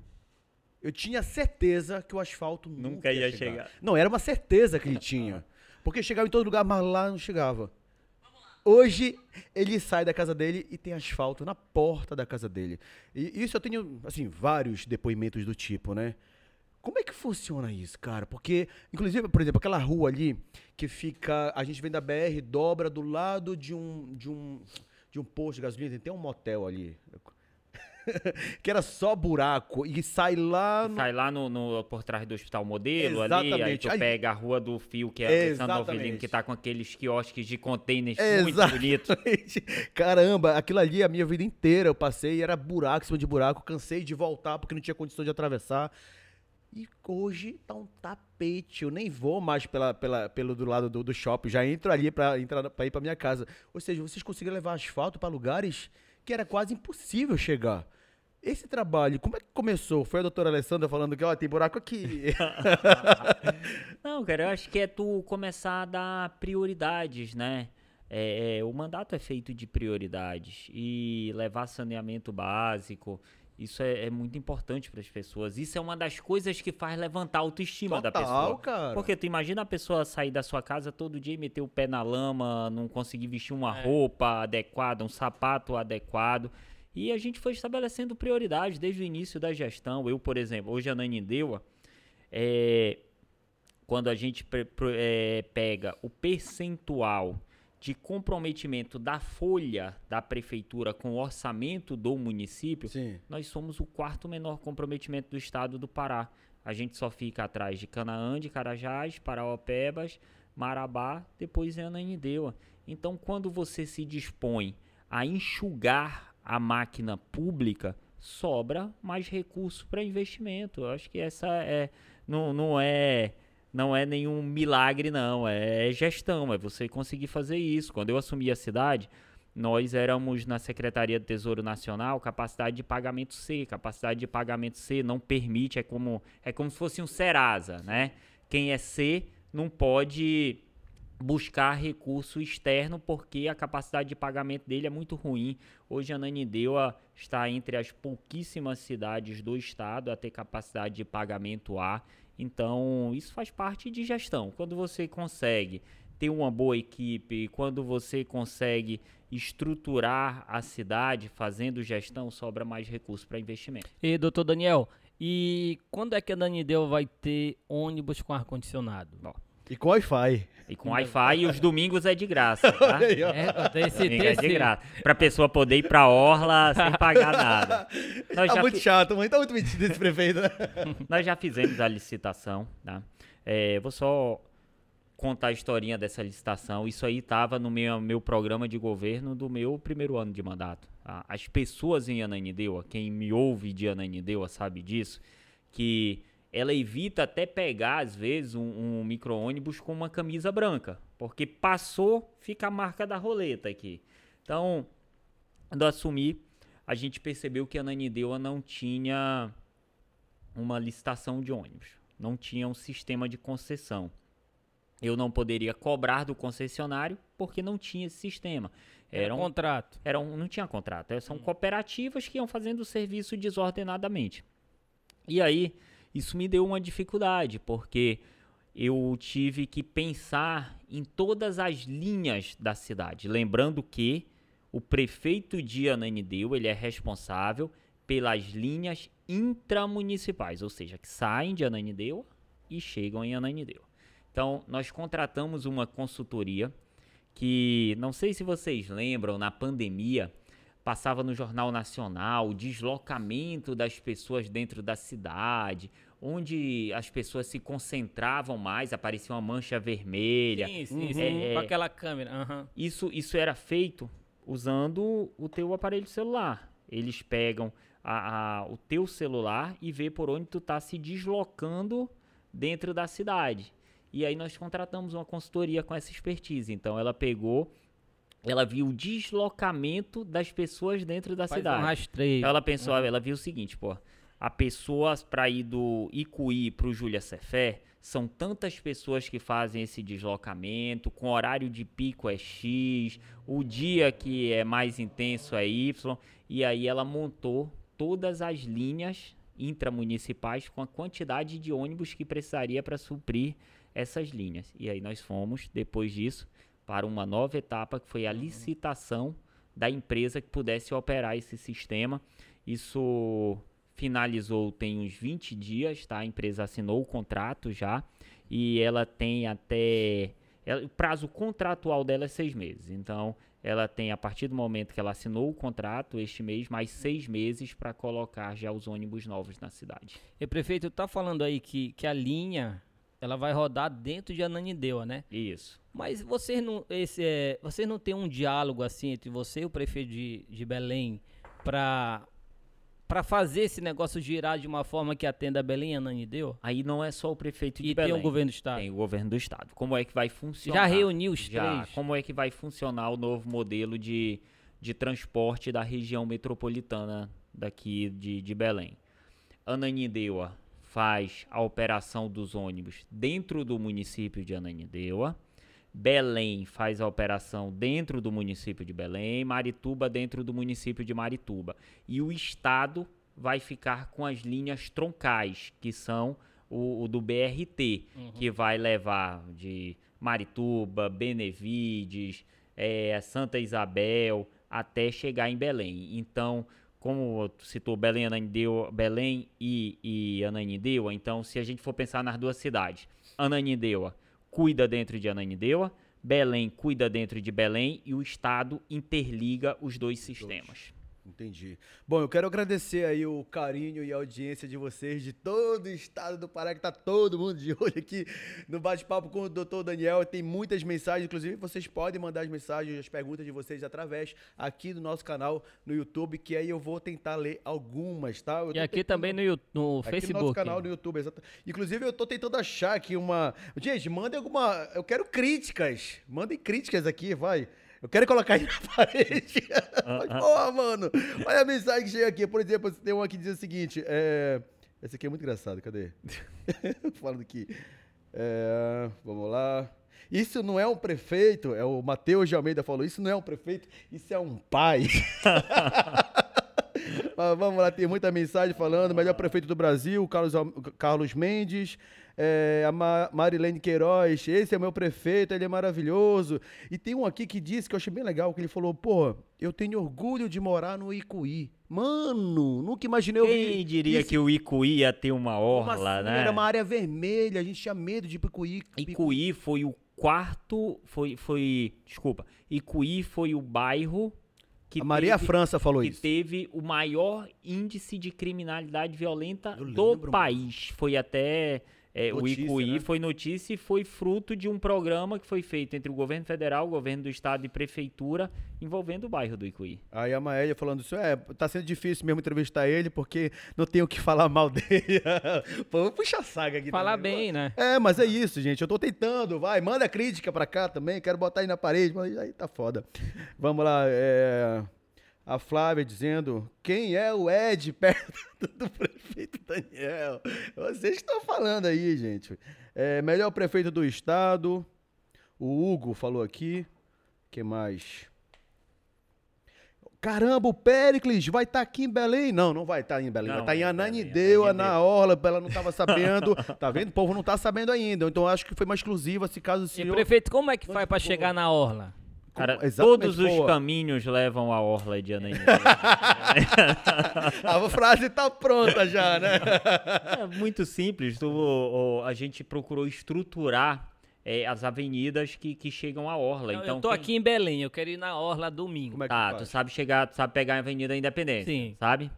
eu tinha certeza que o asfalto nunca, nunca ia, chegar. chegar. Não, era uma certeza que ele tinha. Porque chegava em todo lugar, mas lá não chegava. Hoje ele sai da casa dele e tem asfalto na porta da casa dele. E isso eu tenho, assim, vários depoimentos do tipo, né? Como é que funciona isso, cara? Porque, inclusive, por exemplo, aquela rua ali que fica. A gente vem da BR, dobra do lado de um. de um. de um posto de gasolina, tem um motel ali. que era só buraco e sai lá no... sai lá no, no, por trás do hospital modelo Exatamente. ali aí tu aí... pega a rua do fio que é Exatamente. São Novelino, que tá com aqueles quiosques de containers muito bonitos caramba aquilo ali a minha vida inteira eu passei era buraco em cima de buraco cansei de voltar porque não tinha condição de atravessar e hoje tá um tapete. Eu nem vou mais pela, pela, pelo do lado do, do shopping. Já entro ali para entrar para ir para minha casa. Ou seja, vocês conseguiram levar asfalto para lugares que era quase impossível chegar. Esse trabalho, como é que começou? Foi a doutora Alessandra falando que ó, tem buraco aqui. Não, cara, eu acho que é tu começar a dar prioridades, né? É, é, o mandato é feito de prioridades e levar saneamento básico isso é, é muito importante para as pessoas. Isso é uma das coisas que faz levantar a autoestima Total, da pessoa. Cara. Porque tu imagina a pessoa sair da sua casa todo dia e meter o pé na lama, não conseguir vestir uma é. roupa adequada, um sapato adequado. E a gente foi estabelecendo prioridades desde o início da gestão. Eu, por exemplo, hoje a Nanindeua, é, quando a gente é, pega o percentual de comprometimento da folha da prefeitura com o orçamento do município, Sim. nós somos o quarto menor comprometimento do estado do Pará. A gente só fica atrás de Canaã, de Carajás, Paraopebas, Marabá, depois em Ananindeua. Então, quando você se dispõe a enxugar a máquina pública, sobra mais recurso para investimento. Eu acho que essa é não, não é não é nenhum milagre não, é gestão, é você conseguir fazer isso. Quando eu assumi a cidade, nós éramos na Secretaria do Tesouro Nacional, capacidade de pagamento C, capacidade de pagamento C não permite, é como é como se fosse um Serasa, né? Quem é C não pode buscar recurso externo porque a capacidade de pagamento dele é muito ruim. Hoje a Nanindeua está entre as pouquíssimas cidades do estado a ter capacidade de pagamento A. Então, isso faz parte de gestão. Quando você consegue ter uma boa equipe, quando você consegue estruturar a cidade fazendo gestão, sobra mais recurso para investimento. E doutor Daniel, e quando é que a Nanindeua vai ter ônibus com ar-condicionado? E com Wi-Fi. E com Wi-Fi e os domingos é de graça, tá? É, esse, Domingo é de graça. Pra pessoa poder ir pra orla sem pagar nada. Nós Tá já, muito fi- chato, mãe. Tá muito metido esse prefeito, né? nós já fizemos a licitação, tá? É, vou só contar a historinha dessa licitação. Isso aí estava no meu, meu programa de governo do meu primeiro ano de mandato. tá? As pessoas em Ananindeua, quem me ouve de Ananindeua sabe disso, que ela evita até pegar, às vezes, um, um micro-ônibus com uma camisa branca. Porque passou, fica a marca da roleta aqui. Então, quando eu assumi, a gente percebeu que a Ananindeua não tinha uma licitação de ônibus. Não tinha um sistema de concessão. Eu não poderia cobrar do concessionário porque não tinha esse sistema. Era Era um, contrato. era um, não tinha contrato. eh, São cooperativas que iam fazendo o serviço desordenadamente. E aí, isso me deu uma dificuldade, porque eu tive que pensar em todas as linhas da cidade. Lembrando que o prefeito de Ananideu, ele é responsável pelas linhas intramunicipais, ou seja, que saem de Ananideu e chegam em Ananideu. Então, nós contratamos uma consultoria que, não sei se vocês lembram, na pandemia, passava no Jornal Nacional o deslocamento das pessoas dentro da cidade, onde as pessoas se concentravam mais, aparecia uma mancha vermelha. Sim, sim, Uhum. sim. É, Com aquela câmera. aham. Isso, isso era feito usando o teu aparelho celular. Eles pegam a- a- o teu celular e vê por onde tu tá se deslocando dentro da cidade. E aí nós contratamos uma consultoria com essa expertise. Então ela pegou, ela viu o deslocamento das pessoas dentro da Faz cidade. um rastreio. Então ela pensou, ela viu o seguinte, pô, a pessoa para ir do Icuí pro Júlia Cefé, são tantas pessoas que fazem esse deslocamento, com horário de pico é X, o dia que é mais intenso é Y, e aí ela montou todas as linhas intramunicipais com a quantidade de ônibus que precisaria para suprir essas linhas. E aí nós fomos, depois disso, para uma nova etapa que foi a licitação da empresa que pudesse operar esse sistema. Isso finalizou tem uns 20 dias, tá? A empresa assinou o contrato já e ela tem até ela- o prazo contratual dela é seis meses. Então, ela tem a partir do momento que ela assinou o contrato este mês mais seis meses para colocar já os ônibus novos na cidade. E prefeito, tá falando aí que, que a linha ela vai rodar dentro de Ananindeua, né? Isso. Mas vocês não, esse, é, vocês não tem um diálogo assim entre você e o prefeito de, de Belém para para fazer esse negócio girar de uma forma que atenda Belém e Ananindeua? Aí não é só o prefeito de E Belém. tem o governo do estado. Tem o governo do estado. Como é que vai funcionar? Já reuniu os Já. três? Como é que vai funcionar o novo modelo de, de transporte da região metropolitana daqui de, de Belém? Ananindeua faz a operação dos ônibus dentro do município de Ananindeua. Belém faz a operação dentro do município de Belém, Marituba dentro do município de Marituba. E o estado vai ficar com as linhas troncais, que são o, o do BRT, que vai levar de Marituba, Benevides, eh, Santa Isabel, até chegar em Belém. Então, como citou Belém, Ananindeua, Belém e, e Ananindeua, então se a gente for pensar nas duas cidades, Ananindeua cuida dentro de Ananindeua, Belém cuida dentro de Belém e o Estado interliga os dois sistemas. Entendi. Bom, eu quero agradecer aí o carinho e a audiência de vocês, de todo o estado do Pará, que tá todo mundo de olho aqui no bate-papo com o doutor Daniel. Tem muitas mensagens, inclusive vocês podem mandar as mensagens, as perguntas de vocês através aqui do nosso canal no YouTube, que aí eu vou tentar ler algumas, tá? Eu E aqui tentando- também no, no Aqui Facebook. no nosso canal no YouTube, exato. Inclusive, eu tô tentando achar aqui uma. Gente, mandem alguma. Eu quero críticas. Mandem críticas aqui, vai. Eu quero colocar aí na parede. Mas, Porra, mano. Olha a mensagem que chega aqui. Por exemplo, tem uma que diz o seguinte. É... Esse aqui é muito engraçado, cadê? Falando aqui. É, Vamos lá. Isso não é um prefeito, é o Matheus de Almeida falou, isso não é um prefeito, isso é um pai. Mas vamos lá, tem muita mensagem falando. Melhor prefeito do Brasil, Carlos, Carlos Mendes. É, a Ma- Marilene Queiroz, esse é meu prefeito, ele é maravilhoso. E tem um aqui que disse que eu achei bem legal, que ele falou, pô, eu tenho orgulho de morar no Icuí. Mano, nunca imaginei Quem diria isso. que o Icuí ia ter uma orla, assim? né? Era uma área vermelha, a gente tinha medo de ir pro Icuí. Icuí foi o quarto, foi, foi, desculpa, Icuí foi o bairro que A Maria teve, França falou que isso. teve o maior índice de criminalidade violenta Eu do país. Foi até é, o Notícia, Icuí né? foi notícia e foi fruto de um programa que foi feito entre o governo federal, o governo do estado e prefeitura envolvendo o bairro do Icuí. Aí a Maélia falando isso, é, tá sendo difícil mesmo entrevistar ele, porque não tenho o que falar mal dele. Pô, puxa a saga aqui. Falar também. bem, né? É, mas é isso, gente. Eu tô tentando, vai. Manda crítica pra cá também. Quero botar aí na parede, mas aí tá foda. Vamos lá. é, A Flávia dizendo: quem é o Ed perto do prefeito Daniel? Vocês estão falando aí, gente. É, melhor prefeito do estado. O Hugo falou aqui. que mais? Caramba, o Péricles vai estar aqui em Belém. Não, não vai estar em Belém. vai Não, estar em é em Belém, Ananindeua, na Orla. Ela não estava sabendo. tá vendo? O povo não está sabendo ainda. Então acho que foi uma exclusiva, se caso o E senhor... prefeito, como é que faz ficou? chegar na orla? Cara, Exatamente, todos os boa. caminhos levam à orla de Ananindeua. A frase tá pronta já, né? É muito simples. tu- o- o- a gente procurou estruturar é, as avenidas que, que chegam à orla. Eu- então, eu tô quem- aqui em Belém, eu quero ir na orla domingo. Como é que Tá, faz? tu sabe chegar, tu sabe pegar a Avenida Independência, Sim. sabe?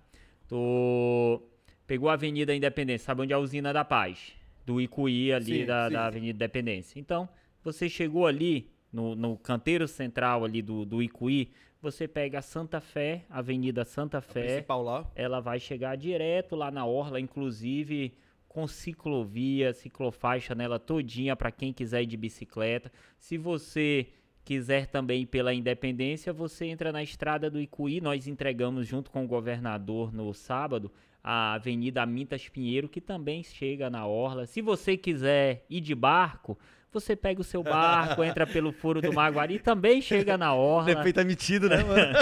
Tu pegou a Avenida Independência, sabe onde é a Usina da Paz? Do Icuí ali Sim, da, sim. da Avenida Independência. Então, você chegou ali, no, no canteiro central ali do, do Icuí, você pega a Santa Fé, Avenida Santa Fé, ela vai chegar direto lá na orla, inclusive com ciclovia, ciclofaixa nela todinha para quem quiser ir de bicicleta. Se você quiser também ir pela Independência, você entra na estrada do Icuí. Nós entregamos junto com o governador no sábado a Avenida Amintas Pinheiro, que também chega na orla. Se você quiser ir de barco, você pega o seu barco, entra pelo furo do Maguari, também chega na orla. Defeito admitido, né, mano?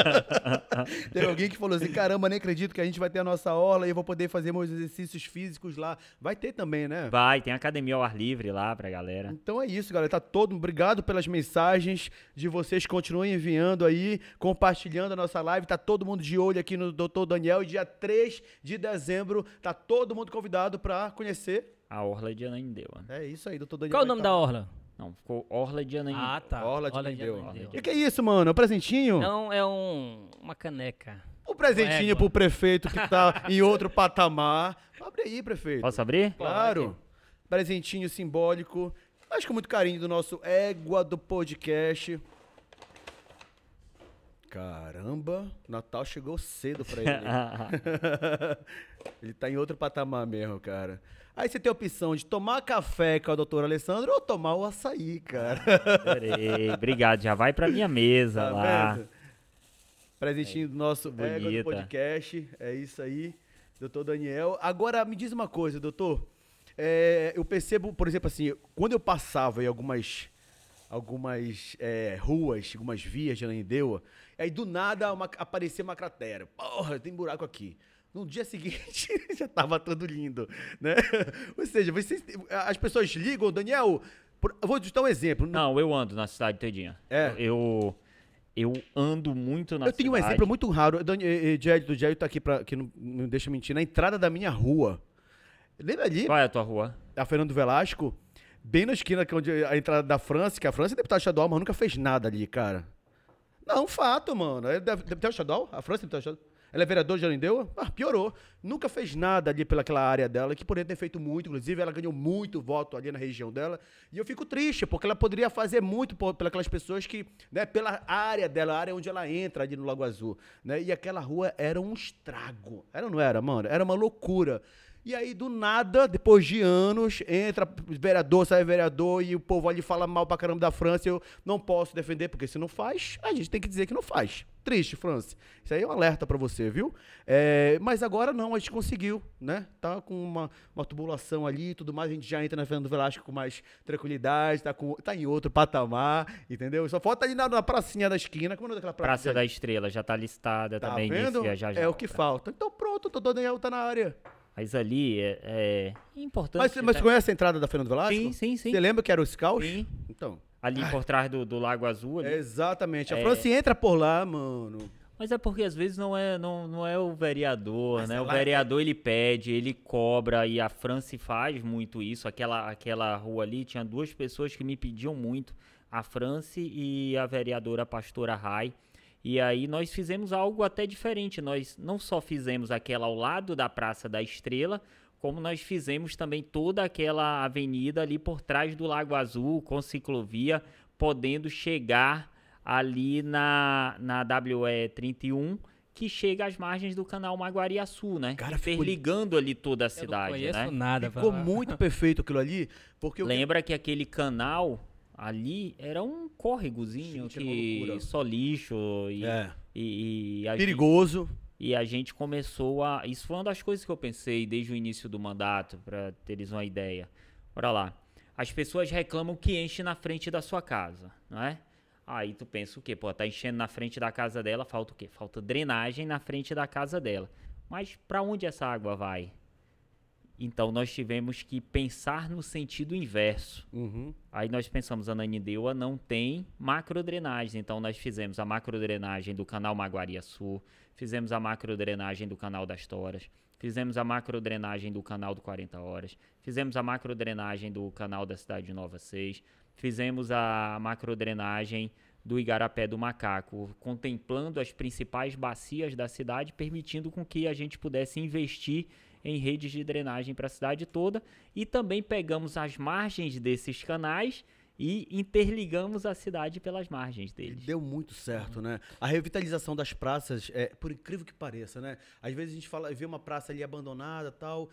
Teve alguém que falou assim: caramba, nem acredito que a gente vai ter a nossa orla e eu vou poder fazer meus exercícios físicos lá. Vai ter também, né? Vai, tem academia ao ar livre lá pra galera. Então é isso, galera. Tá todo. Obrigado pelas mensagens de vocês. Continuem enviando aí, compartilhando a nossa live. Tá todo mundo de olho aqui no Dr. Daniel. E dia 3 de dezembro, tá todo mundo convidado pra conhecer. A Orla de Ananindeua. É isso aí, Dr. Daniel. Qual o nome da orla? Não, ficou Orla de Ananindeua. Ah, tá. Orla de Ananindeua. O que, que é isso, mano? É um presentinho? Não, é um, uma caneca. Um presentinho Égua. pro prefeito que tá em outro patamar. Abre aí, prefeito. Posso abrir? Claro. Presentinho simbólico. Mas com muito carinho do nosso égua do podcast. Caramba, Natal chegou cedo pra ele. ele tá em outro patamar mesmo, cara. Aí você tem a opção de tomar café com a doutora Alessandra ou tomar o açaí, cara. Adorei. Obrigado, já vai pra minha mesa Tá lá. vendo? Presentinho do nosso égua do podcast. É isso aí, doutor Daniel. Agora, me diz uma coisa, doutor. É, eu percebo, por exemplo, assim, quando eu passava em algumas, algumas é, ruas, algumas vias de Ananindeua, aí do nada uma, aparecia uma cratera. Porra, tem buraco aqui. No dia seguinte já tava tudo lindo, né? Ou seja, vocês, as pessoas ligam, Daniel. por- eu vou te dar um exemplo. Não, eu ando na cidade todinha. É. Eu, eu ando muito na Eu tenho um cidade. exemplo muito raro. Jed, do Jed tá aqui pra. que não, não deixa mentir. Na entrada da minha rua. Lembra ali? Qual é a tua rua? A Fernando Velasco. Bem na esquina que é onde a entrada da França, que a França é deputado estadual, mas nunca fez nada ali, cara. Não, fato, mano. É deve- deputado estadual? A França é deputado estadual? Ela é vereadora de Ananindeua? Ah, piorou. Nunca fez nada ali pelaquela área dela, que poderia ter feito muito, inclusive ela ganhou muito voto ali na região dela. E eu fico triste, porque ela poderia fazer muito por, pelas pessoas que, né, pela área dela, a área onde ela entra ali no Lago Azul, né? E aquela rua era um estrago. Era não era, mano? Era uma loucura. E aí, do nada, depois de anos, entra vereador, sai vereador, e o povo ali fala mal pra caramba da França. Eu não posso defender, porque se não faz, a gente tem que dizer que não faz. Triste, França. Isso aí é um alerta pra você, viu? É, mas agora não, a gente conseguiu, né? Tá com uma, uma tubulação ali e tudo mais. A gente já entra na Fernando Velasco com mais tranquilidade, tá, com, tá em outro patamar, entendeu? Só falta ali na, na pracinha da esquina. Como é daquela praça? Praça da Estrela já tá listada Tá também. vendo? já, já. É o que falta. Então pronto, o Daniel tá na área. Mas ali é, é importante. Mas, mas né? conhece a entrada da Fernando Velasco? Sim, sim, sim. Você lembra que era o Scout? Sim. Então. Ali por trás do, do Lago Azul. ali. Exatamente. A É. França entra por lá, mano. Mas é porque às vezes não é, não, não é o vereador, Mas né? O ela é- vereador ele pede, ele cobra e a França faz muito isso. Aquela, aquela rua ali tinha duas pessoas que me pediam muito, a França e a vereadora Pastora Rai. E aí nós fizemos algo até diferente. Nós não só fizemos aquela ao lado da Praça da Estrela, como nós fizemos também toda aquela avenida ali por trás do Lago Azul, com ciclovia, podendo chegar ali na, na WE 31, que chega às margens do canal Maguariaçu, né? Cara, ficou- Interligando ali toda a Eu não cidade, conheço né? nada. Ficou muito perfeito aquilo ali, porque o Lembra que aquele canal ali era um córregozinho Gente, que só lixo e, É. e, e gente- perigoso. E a gente começou a. Isso foi uma das coisas que eu pensei desde o início do mandato, para teres uma ideia. Bora lá. As pessoas reclamam que enche na frente da sua casa, não é? Aí tu pensa o quê? Pô, tá enchendo na frente da casa dela, falta o quê? Falta drenagem na frente da casa dela. Mas para onde essa água vai? Então nós tivemos que pensar no sentido inverso. Uhum. Aí nós pensamos, a Nanindeua não tem macrodrenagem, então nós fizemos a macrodrenagem do canal Maguariaçu, fizemos a macrodrenagem do canal das Toras, fizemos a macrodrenagem do canal do 40 Horas, fizemos a macrodrenagem do canal da Cidade de Nova 6, fizemos a macrodrenagem do Igarapé do Macaco, contemplando as principais bacias da cidade, permitindo com que a gente pudesse investir em redes de drenagem para a cidade toda e também pegamos as margens desses canais e interligamos a cidade pelas margens deles. Deu muito certo, né? A revitalização das praças, é, por incrível que pareça, né? Às vezes a gente fala, vê uma praça ali abandonada tal.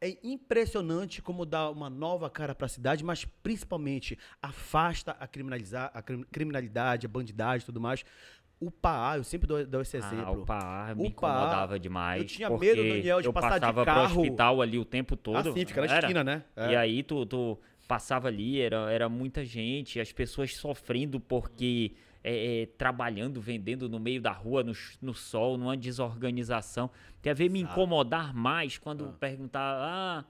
É impressionante como dá uma nova cara para a cidade, mas principalmente afasta a, criminalizar, a crim- criminalidade, a bandidagem e tudo mais. O PAA, eu sempre dou, dou esse Ah, exemplo. o PAA O me PAA, incomodava demais. eu tinha medo, Daniel, de eu passar de passava carro. pro hospital ali o tempo todo. assim, fica na era. esquina, né? É. E aí tu, tu passava ali, era, era muita gente, as pessoas sofrendo porque é, é, trabalhando, vendendo no meio da rua, no, no sol, numa desorganização. Quer ver me incomodar mais quando Ah. perguntar, ah,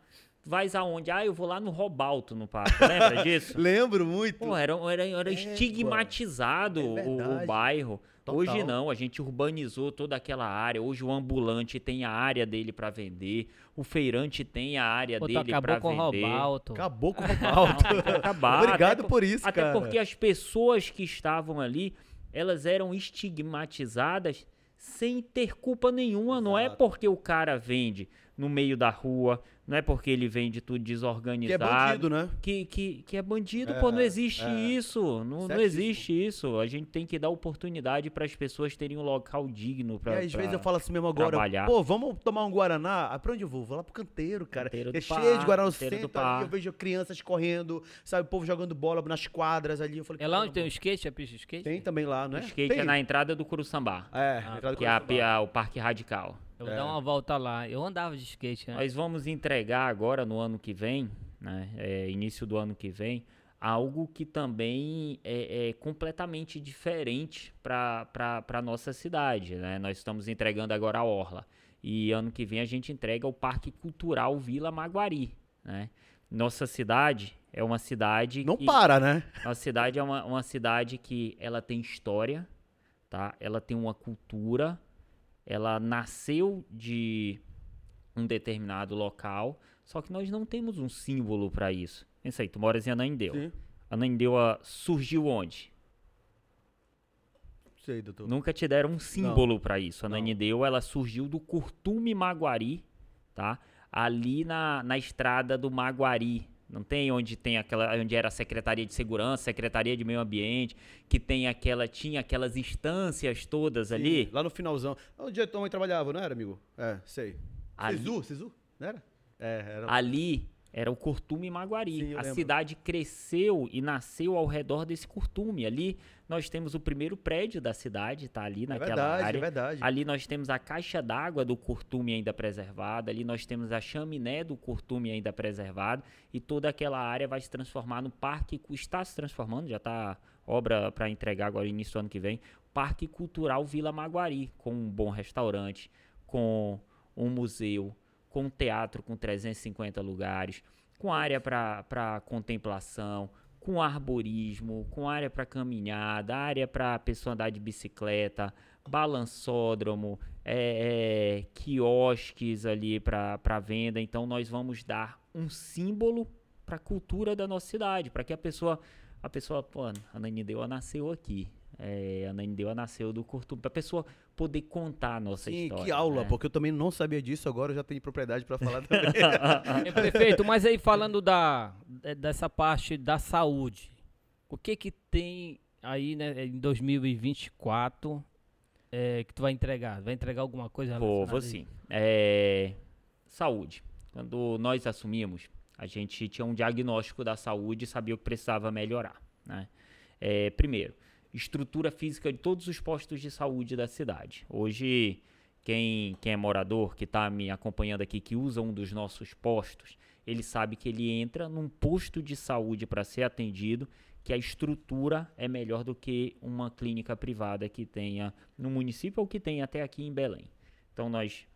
vais aonde? Ah, eu vou lá no Robalto, no parque. Lembra disso? Lembro muito. Pô, era, era, era Égua. estigmatizado É o- o, bairro. Total. Hoje não, a gente urbanizou toda aquela área. Hoje o ambulante tem a área dele para vender, o feirante tem a área Pô, dele acabou para com o vender. Robalto. Acabou com o Robalto. Não, tem que acabar. Obrigado Até por isso, Até cara. porque as pessoas que estavam ali, elas eram estigmatizadas sem ter culpa nenhuma. Não é Exato. porque o cara vende no meio da rua, não é porque ele vende tudo Que é desorganizado bandido, né? que, que, que é bandido, É, pô, não existe é. isso, não, não existe isso. A gente tem que dar oportunidade para as pessoas terem um local digno para e às vezes eu falo assim mesmo agora, trabalhar. pô, vamos tomar um Guaraná? Ah, pra onde eu vou? Vou lá pro canteiro, cara. Canteiro é cheio Par, de Guaraná no centro ali, eu vejo crianças correndo, sabe, o povo jogando bola nas quadras ali. Eu falei, É lá onde tem o skate, a pista de skate? Tem também lá, O né? skate tem. é na entrada do Curuçambá, É, Ah, entrada do que é a- Curuçambá. a- o Parque Radical. Eu vou É. dar uma volta lá. Eu andava de skate, né? Nós vamos entregar agora no ano que vem, né, é, início do ano que vem, algo que também é, é completamente diferente para a nossa cidade. Né? Nós estamos entregando agora a Orla. E ano que vem a gente entrega o Parque Cultural Vila Maguari. Né? Nossa cidade é uma cidade Não que, para, né? nossa cidade é uma, uma cidade que ela tem história, tá? Ela tem uma cultura, ela nasceu de um determinado local, só que nós não temos um símbolo para isso. Pensa aí, tu moras em Ananindeua. Sim. Ananindeua surgiu onde? Sei, doutor. Nunca te deram um símbolo para isso. A Nanideu, ela surgiu do Curtume Maguari, tá? Ali na, na estrada do Maguari. Não tem onde tem aquela onde era a Secretaria de Segurança, Secretaria de Meio Ambiente, que tem aquela tinha aquelas instâncias todas Sim, ali. Lá no finalzão. Onde a tua mãe trabalhava, não era, amigo? É, sei. Ali- Sisu, Sisu, não era? É, era. Ali era o Curtume Maguari. Sim, a lembro. cidade cresceu e nasceu ao redor desse curtume. Ali nós temos o primeiro prédio da cidade, tá ali é naquela verdade, área. é verdade. Ali nós temos a caixa d'água do curtume ainda preservada, ali nós temos a chaminé do curtume ainda preservada e toda aquela área vai se transformar no parque, está se transformando, já está obra para entregar agora início do ano que vem, Parque Cultural Vila Maguari, com um bom restaurante, com um museu, com teatro com 350 lugares, com área para contemplação, com arborismo, com área para caminhada, área para pessoa andar de bicicleta, balançódromo, é, é, quiosques ali para venda. Então nós vamos dar um símbolo para a cultura da nossa cidade, para que a pessoa, a pessoa, pô, a Nanindeua nasceu aqui. É, a Nanindeua nasceu do Curtume, para a pessoa poder contar a nossa Sim, história. que aula, né? porque eu também não sabia disso, agora eu já tenho propriedade pra falar também. É, prefeito, mas aí falando da, de- dessa parte da saúde, o que que tem aí né, em 2024 é, que tu vai entregar? Vai entregar alguma coisa Vou, relacionada vou sim. É, saúde. Quando nós assumimos, a gente tinha um diagnóstico da saúde e sabia o que precisava melhorar. Né? É, primeiro, estrutura física de todos os postos de saúde da cidade. Hoje, quem, quem é morador, que está me acompanhando aqui, que usa um dos nossos postos, ele sabe que ele entra num posto de saúde para ser atendido, que a estrutura é melhor do que uma clínica privada que tenha no município ou que tenha até aqui em Belém. Então nós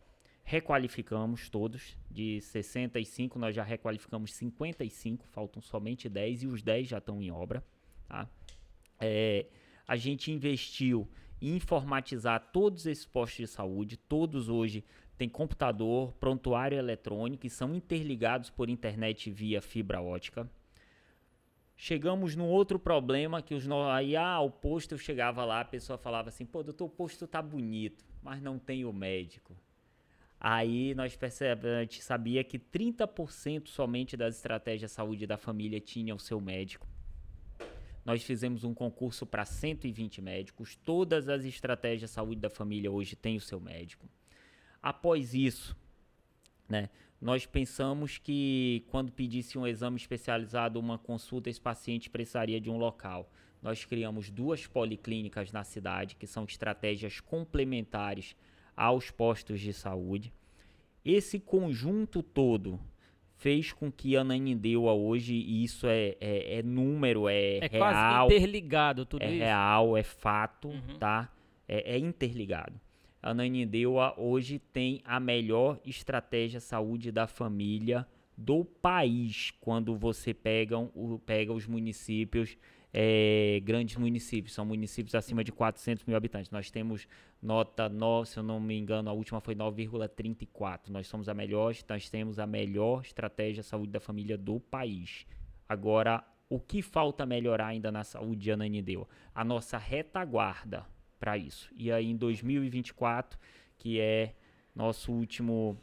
requalificamos todos, de 65 nós já requalificamos 55, faltam somente 10 e os 10 já estão em obra. Tá? É, a gente investiu em informatizar todos esses postos de saúde, todos hoje têm computador, prontuário eletrônico e são interligados por internet via fibra ótica. Chegamos num outro problema que os no... aí ah, o posto eu chegava lá, a pessoa falava assim: "Pô, doutor, o posto tá bonito, mas não tem o médico". Aí nós percebemos, a gente sabia que 30% somente das estratégias de saúde da família tinha o seu médico. Nós fizemos um concurso para 120 médicos. Todas as estratégias de saúde da família hoje têm o seu médico. Após isso, né, nós pensamos que quando pedisse um exame especializado, uma consulta, esse paciente precisaria de um local. Nós criamos duas policlínicas na cidade, que são estratégias complementares aos postos de saúde. Esse conjunto todo fez com que a Nanindeua hoje, e isso é, é, é número, é, É real, quase interligado tudo é isso. real, é fato, Uhum. tá? É, é interligado. A Nanindeua hoje tem a melhor estratégia saúde da família do país quando você pega, o, pega os municípios, é, grandes municípios, são municípios acima de 400 mil habitantes. Nós temos nota 9, se eu não me engano, a última foi 9,34. Nós somos a melhor, nós temos a melhor estratégia saúde da família do país. Agora, o que falta melhorar ainda na saúde de Ananindeua? A nossa retaguarda para isso. E aí em 2024, que é nosso último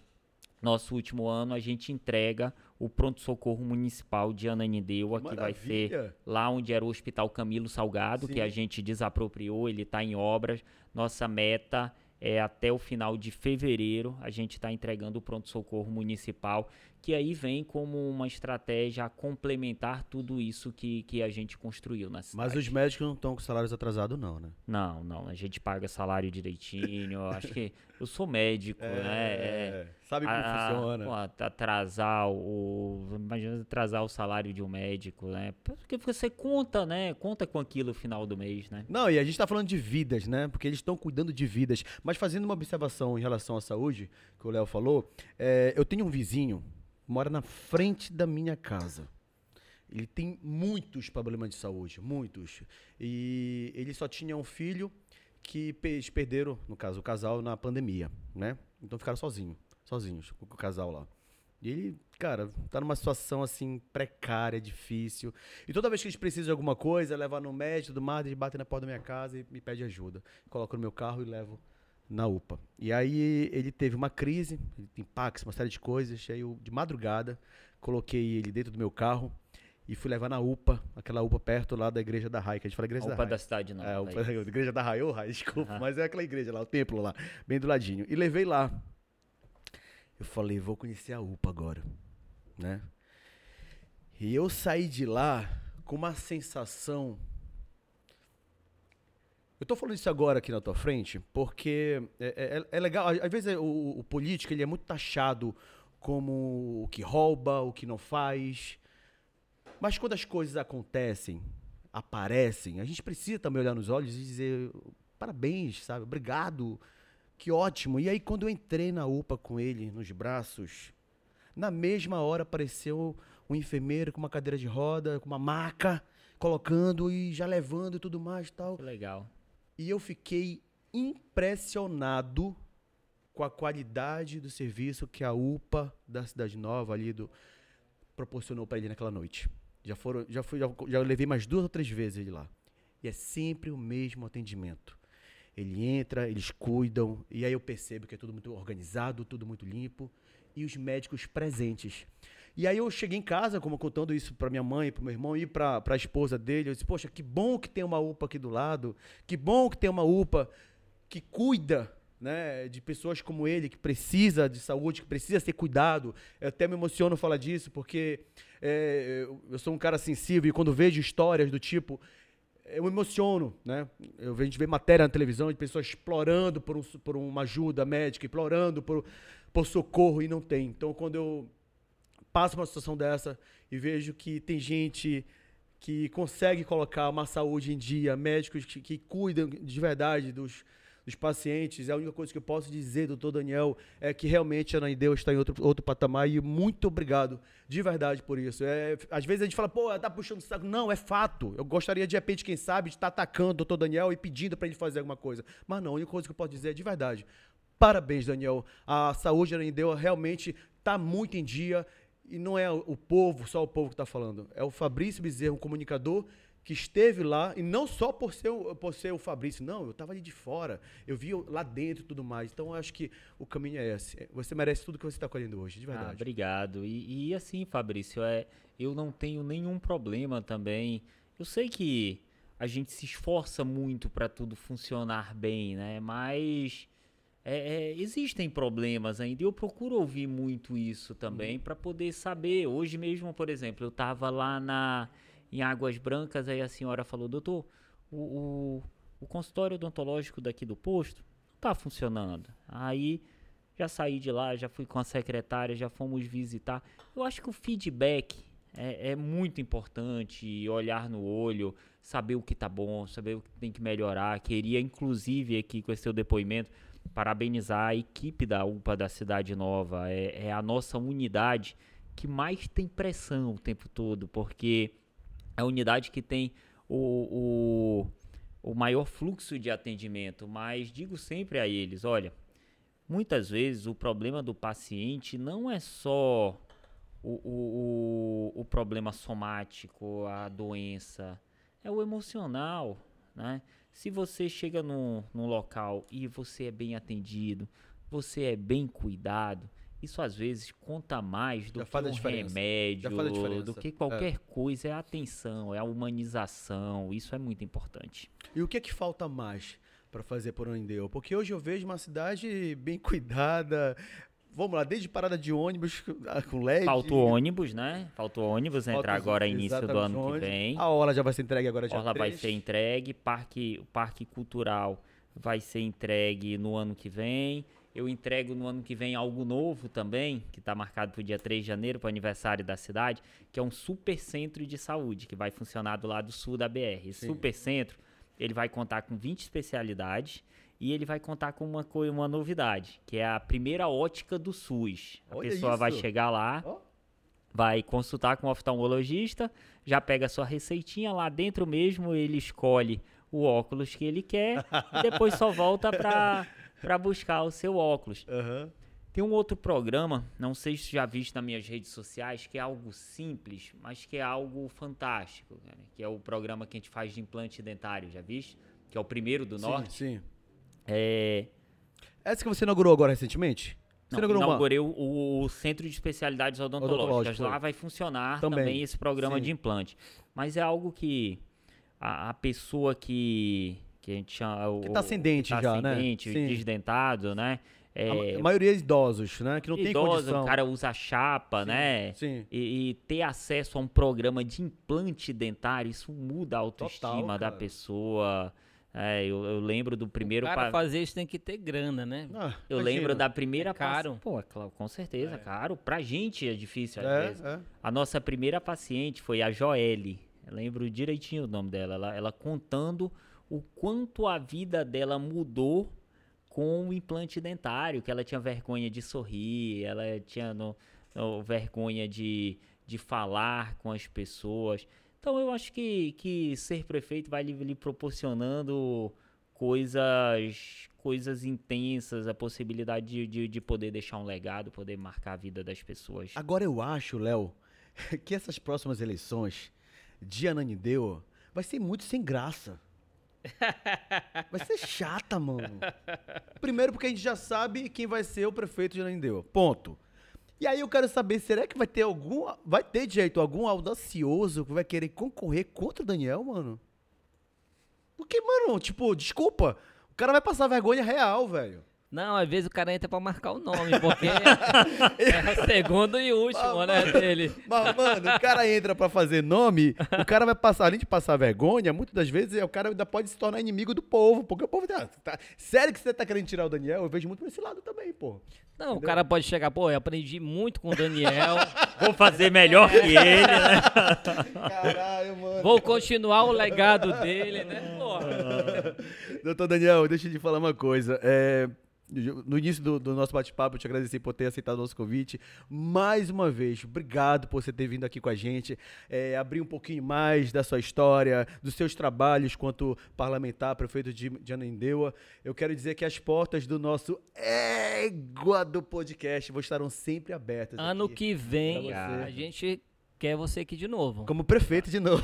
nosso último ano, a gente entrega o pronto-socorro municipal de Ananindeua, que vai ser lá onde era o Hospital Camilo Salgado, que Sim. a gente desapropriou, ele está em obras. Nossa meta é até o final de fevereiro a gente está entregando o pronto-socorro municipal, que aí vem como uma estratégia a complementar tudo isso que, que a gente construiu na cidade. Mas os médicos não estão com salários atrasados, não, né? Não, não, a gente paga salário direitinho. acho que eu sou médico, né? É, Sabe como a- funciona. pô, atrasar o. Imagina atrasar o salário de um médico, né? Porque você conta, né? Conta com aquilo no final do mês, né? Não, e a gente tá falando de vidas, né? Porque eles estão cuidando de vidas. Mas fazendo uma observação em relação à saúde, que o Léo falou, é, eu tenho um vizinho, mora na frente da minha casa. Ele tem muitos problemas de saúde, muitos. E ele só tinha um filho que eles perderam, no caso, o casal na pandemia, né? Então ficaram sozinhos, sozinhos, com o casal lá. E ele, cara, tá numa situação assim precária, difícil. E toda vez que eles precisam de alguma coisa, levar no médico tudo mais, eles batem na porta da minha casa e me pedem ajuda. Coloco no meu carro e levo na UPA. E aí ele teve uma crise, Pax, uma série de coisas. Aí eu, de madrugada, coloquei ele dentro do meu carro e fui levar na UPA, aquela UPA perto lá da igreja da Rai, que a gente fala igreja da UPA Rai. da cidade não. É, a. UPA, a igreja da Rai, ô Rai, desculpa, Aham. mas é aquela igreja lá, o templo lá, bem do ladinho. E levei lá. Eu falei, vou conhecer a UPA agora, né? E eu saí de lá com uma sensação. Eu tô falando isso agora aqui na tua frente, porque é, é- é legal. Às vezes o, o político ele é muito taxado como o que rouba, o que não faz. Mas quando as coisas acontecem, aparecem, a gente precisa também olhar nos olhos e dizer parabéns, sabe? Obrigado, que ótimo. E aí quando eu entrei na UPA com ele nos braços, na mesma hora apareceu um enfermeiro com uma cadeira de roda, com uma maca, colocando e já levando e tudo mais tal. Legal. E eu fiquei impressionado com a qualidade do serviço que a UPA da Cidade Nova ali do proporcionou para ele naquela noite. Já foram, já fui, já, já levei mais duas ou três vezes ele lá. E é sempre o mesmo atendimento. Ele entra, eles cuidam, e aí eu percebo que é tudo muito organizado, tudo muito limpo, e os médicos presentes. E aí eu cheguei em casa, como contando isso para minha mãe, para meu irmão e para a esposa dele, eu disse: "Poxa, que bom que tem uma UPA aqui do lado, que bom que tem uma UPA que cuida né, de pessoas como ele, que precisa de saúde, que precisa ser cuidado. Eu até me emociono falar disso, porque é, eu, sou um cara sensível e quando vejo histórias do tipo, eu me emociono, né? Eu, a gente vê matéria na televisão de pessoas explorando por, um, por uma ajuda médica, implorando por, por socorro e não tem. Então, quando eu passo por uma situação dessa e vejo que tem gente que consegue colocar uma saúde em dia, médicos que, que cuidam de verdade dos, dos pacientes. A única coisa que eu posso dizer, doutor Daniel, é que realmente a Deus está em outro, outro patamar e muito obrigado de verdade por isso. É, às vezes a gente fala, pô, tá puxando o saco. Não, é fato. Eu gostaria de repente, quem sabe, de estar atacando o doutor Daniel e pedindo para ele fazer alguma coisa. Mas não, a única coisa que eu posso dizer é de verdade. Parabéns, Daniel. A saúde da Anideu realmente está muito em dia. E não é o povo, só o povo que está falando. É o Fabrício Bezerra, um comunicador que esteve lá, e não só por ser, o- por ser o Fabrício, não, eu estava ali de fora, eu vi lá dentro e tudo mais. Então eu acho que o caminho é esse. Você merece tudo que você está colhendo hoje, de Ah, verdade. obrigado. E, e assim, Fabrício, é, eu não tenho nenhum problema também. Eu sei que a gente se esforça muito para tudo funcionar bem, né? Mas é, é, existem problemas ainda. E eu procuro ouvir muito isso também para poder saber. Hoje mesmo, por exemplo, eu estava lá na em Águas Brancas, aí a senhora falou, doutor, o, o, o consultório odontológico daqui do posto não tá funcionando. Aí já saí de lá, já fui com a secretária, já fomos visitar. Eu acho que o feedback é, é muito importante, olhar no olho, saber o que tá bom, saber o que tem que melhorar. Queria, inclusive, aqui com esse seu depoimento, parabenizar a equipe da UPA da Cidade Nova. É, é a nossa unidade que mais tem pressão o tempo todo, porque é a unidade que tem o, o, o maior fluxo de atendimento. Mas digo sempre a eles: olha, muitas vezes o problema do paciente não é só o, o, o, o problema somático, a doença, é o emocional, né? Se você chega num, num local e você é bem atendido, você é bem cuidado, isso às vezes conta mais do Já que um remédio, do que qualquer coisa, é a atenção, é a humanização, isso é muito importante. E o que é que falta mais para fazer por Anideu? Porque hoje eu vejo uma cidade bem cuidada. Vamos lá, desde parada de ônibus ah, com LED. Falta o ônibus, né? Falta o ônibus falta entrar agora início do ano que vem. A Orla já vai ser entregue agora dia Orla vai 3. ser entregue, parque, o Parque Cultural vai ser entregue no ano que vem. Eu entrego no ano que vem algo novo também, que está marcado para o dia 3 de janeiro, para o aniversário da cidade, que é um super centro de saúde, que vai funcionar do lado sul da BR. Esse Sim. super centro, ele vai contar com 20 especialidades e ele vai contar com uma, uma novidade, que é a primeira ótica do SUS. A Olha pessoa vai isso. chegar lá, Ó. vai consultar com o oftalmologista, já pega a sua receitinha lá dentro mesmo, ele escolhe o óculos que ele quer e depois só volta para para buscar o seu óculos. Aham. Tem um outro programa, não sei se já viste nas minhas redes sociais, que é algo simples, mas que é algo fantástico, cara, que é o programa que a gente faz de implante dentário, já viste? Que é o primeiro do Sim, Norte. sim. É, Essa que você inaugurou agora recentemente? Você Não, inaugurou uma? inaugurei o, o- o Centro de Especialidades Odontológicas. Odontológico, Lá vai funcionar Também. também, esse programa Sim. de implante. Mas é algo que a, a pessoa que, que a gente chama... Que tá sem dente tá já, né? dente, Sim. desdentado, né? A É, a maioria é idosos, né? Que não tem idoso, condição. o cara usa chapa, né? Sim. E, e ter acesso a um programa de implante dentário, isso muda a autoestima Total, da pessoa. É, eu, eu lembro do primeiro... Para pa- fazer isso tem que ter grana, né? Ah, Eu imagina. lembro da primeira É caro. paci- Pô, é claro, com certeza, caro. Pra gente é difícil às É, vezes. é. A nossa primeira paciente foi a Joelle. Eu lembro direitinho o nome dela. Ela, ela contando o quanto a vida dela mudou com o implante dentário, que ela tinha vergonha de sorrir, ela tinha no- no- vergonha de, de falar com as pessoas. Então eu acho que, que ser prefeito vai lhe, lhe proporcionando coisas coisas intensas, a possibilidade de, de, de poder deixar um legado, poder marcar a vida das pessoas. Agora eu acho, Léo, que essas próximas eleições de Ananideu vai ser muito sem graça. Vai ser chata, mano. Primeiro porque a gente já sabe quem vai ser o prefeito de Ananideu. Ponto. E aí eu quero saber, será que vai ter algum, vai ter jeito algum audacioso que vai querer concorrer contra o Daniel, mano? Porque, mano, tipo, desculpa, o cara vai passar vergonha real, velho. Não, às vezes o cara entra pra marcar o nome, porque é o segundo e último, né, dele. Mas, mano, o cara entra pra fazer nome, o cara vai passar, além de passar vergonha, muitas das vezes o cara ainda pode se tornar inimigo do povo, porque o povo tá, tá- Sério que você tá querendo tirar o Daniel? Eu vejo muito por esse lado também, pô. Não, o cara pode chegar, pô, eu aprendi muito com o Daniel, Vou fazer melhor que ele, né? Caralho, mano. vou continuar o legado dele, né, pô. Doutor Daniel, deixa eu te falar uma coisa. É, no início do, do nosso bate-papo, eu te agradeci por ter aceitado o nosso convite. Mais uma vez, obrigado por você ter vindo aqui com a gente, é, abrir um pouquinho mais da sua história, dos seus trabalhos quanto parlamentar, prefeito de, de Ananindeua. Eu quero dizer que as portas do nosso Égua do podcast estarão sempre abertas. Ano que vem, a gente quer você aqui de novo. Como prefeito de novo.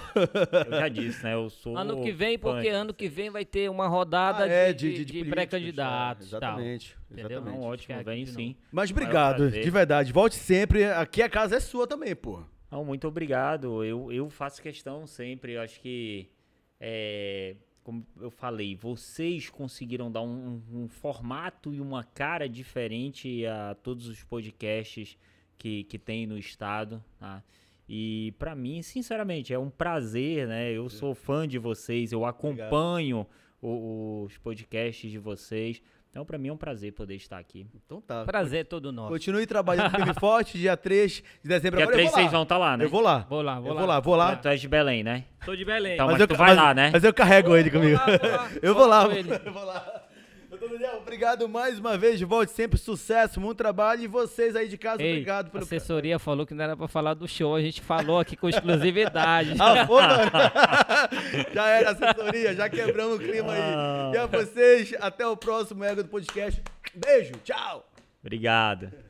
Eu já disse, né? Eu sou. Ano que vem, porque de ano que vem vai ter uma rodada Ah, é, de, de, de políticos, pré-candidatos. é, tal. Exatamente. Entendeu? exatamente. Não, ótimo, aqui vem de sim. Mas obrigado, de verdade. Volte sempre. Aqui a casa é sua também, pô. Não, muito obrigado. Eu, eu faço questão sempre. Eu acho que, é, como eu falei, vocês conseguiram dar um, um formato e uma cara diferente a todos os podcasts que, que tem no estado. Tá? E pra mim, sinceramente, é um prazer, né? Eu sou fã de vocês, eu acompanho o- os podcasts de vocês. Então, pra mim é um prazer poder estar aqui. Então tá. Prazer é todo nosso. Continue trabalhando firme e forte, dia 3 de dezembro. Dia Agora 3 eu vou vocês lá. vão estar lá, né? Eu vou lá. Vou lá, vou eu lá. vou lá, vou lá. Tu és de Belém, né? Tô de Belém. Então, Mas mas eu- tu vai mas- lá, né? Mas eu carrego ele comigo. Vou lá, vou lá. Eu vou lá. Vou com ele. Eu vou lá. Daniel, obrigado mais uma vez. Volte sempre. Sucesso, muito trabalho. E vocês aí de casa, Ei, obrigado a pelo. assessoria falou que não era pra falar do show, a gente falou aqui com exclusividade. Ah, mano. já era assessoria, já quebramos o clima aí. E a vocês, até o próximo Ego do Podcast. Beijo, tchau. Obrigado.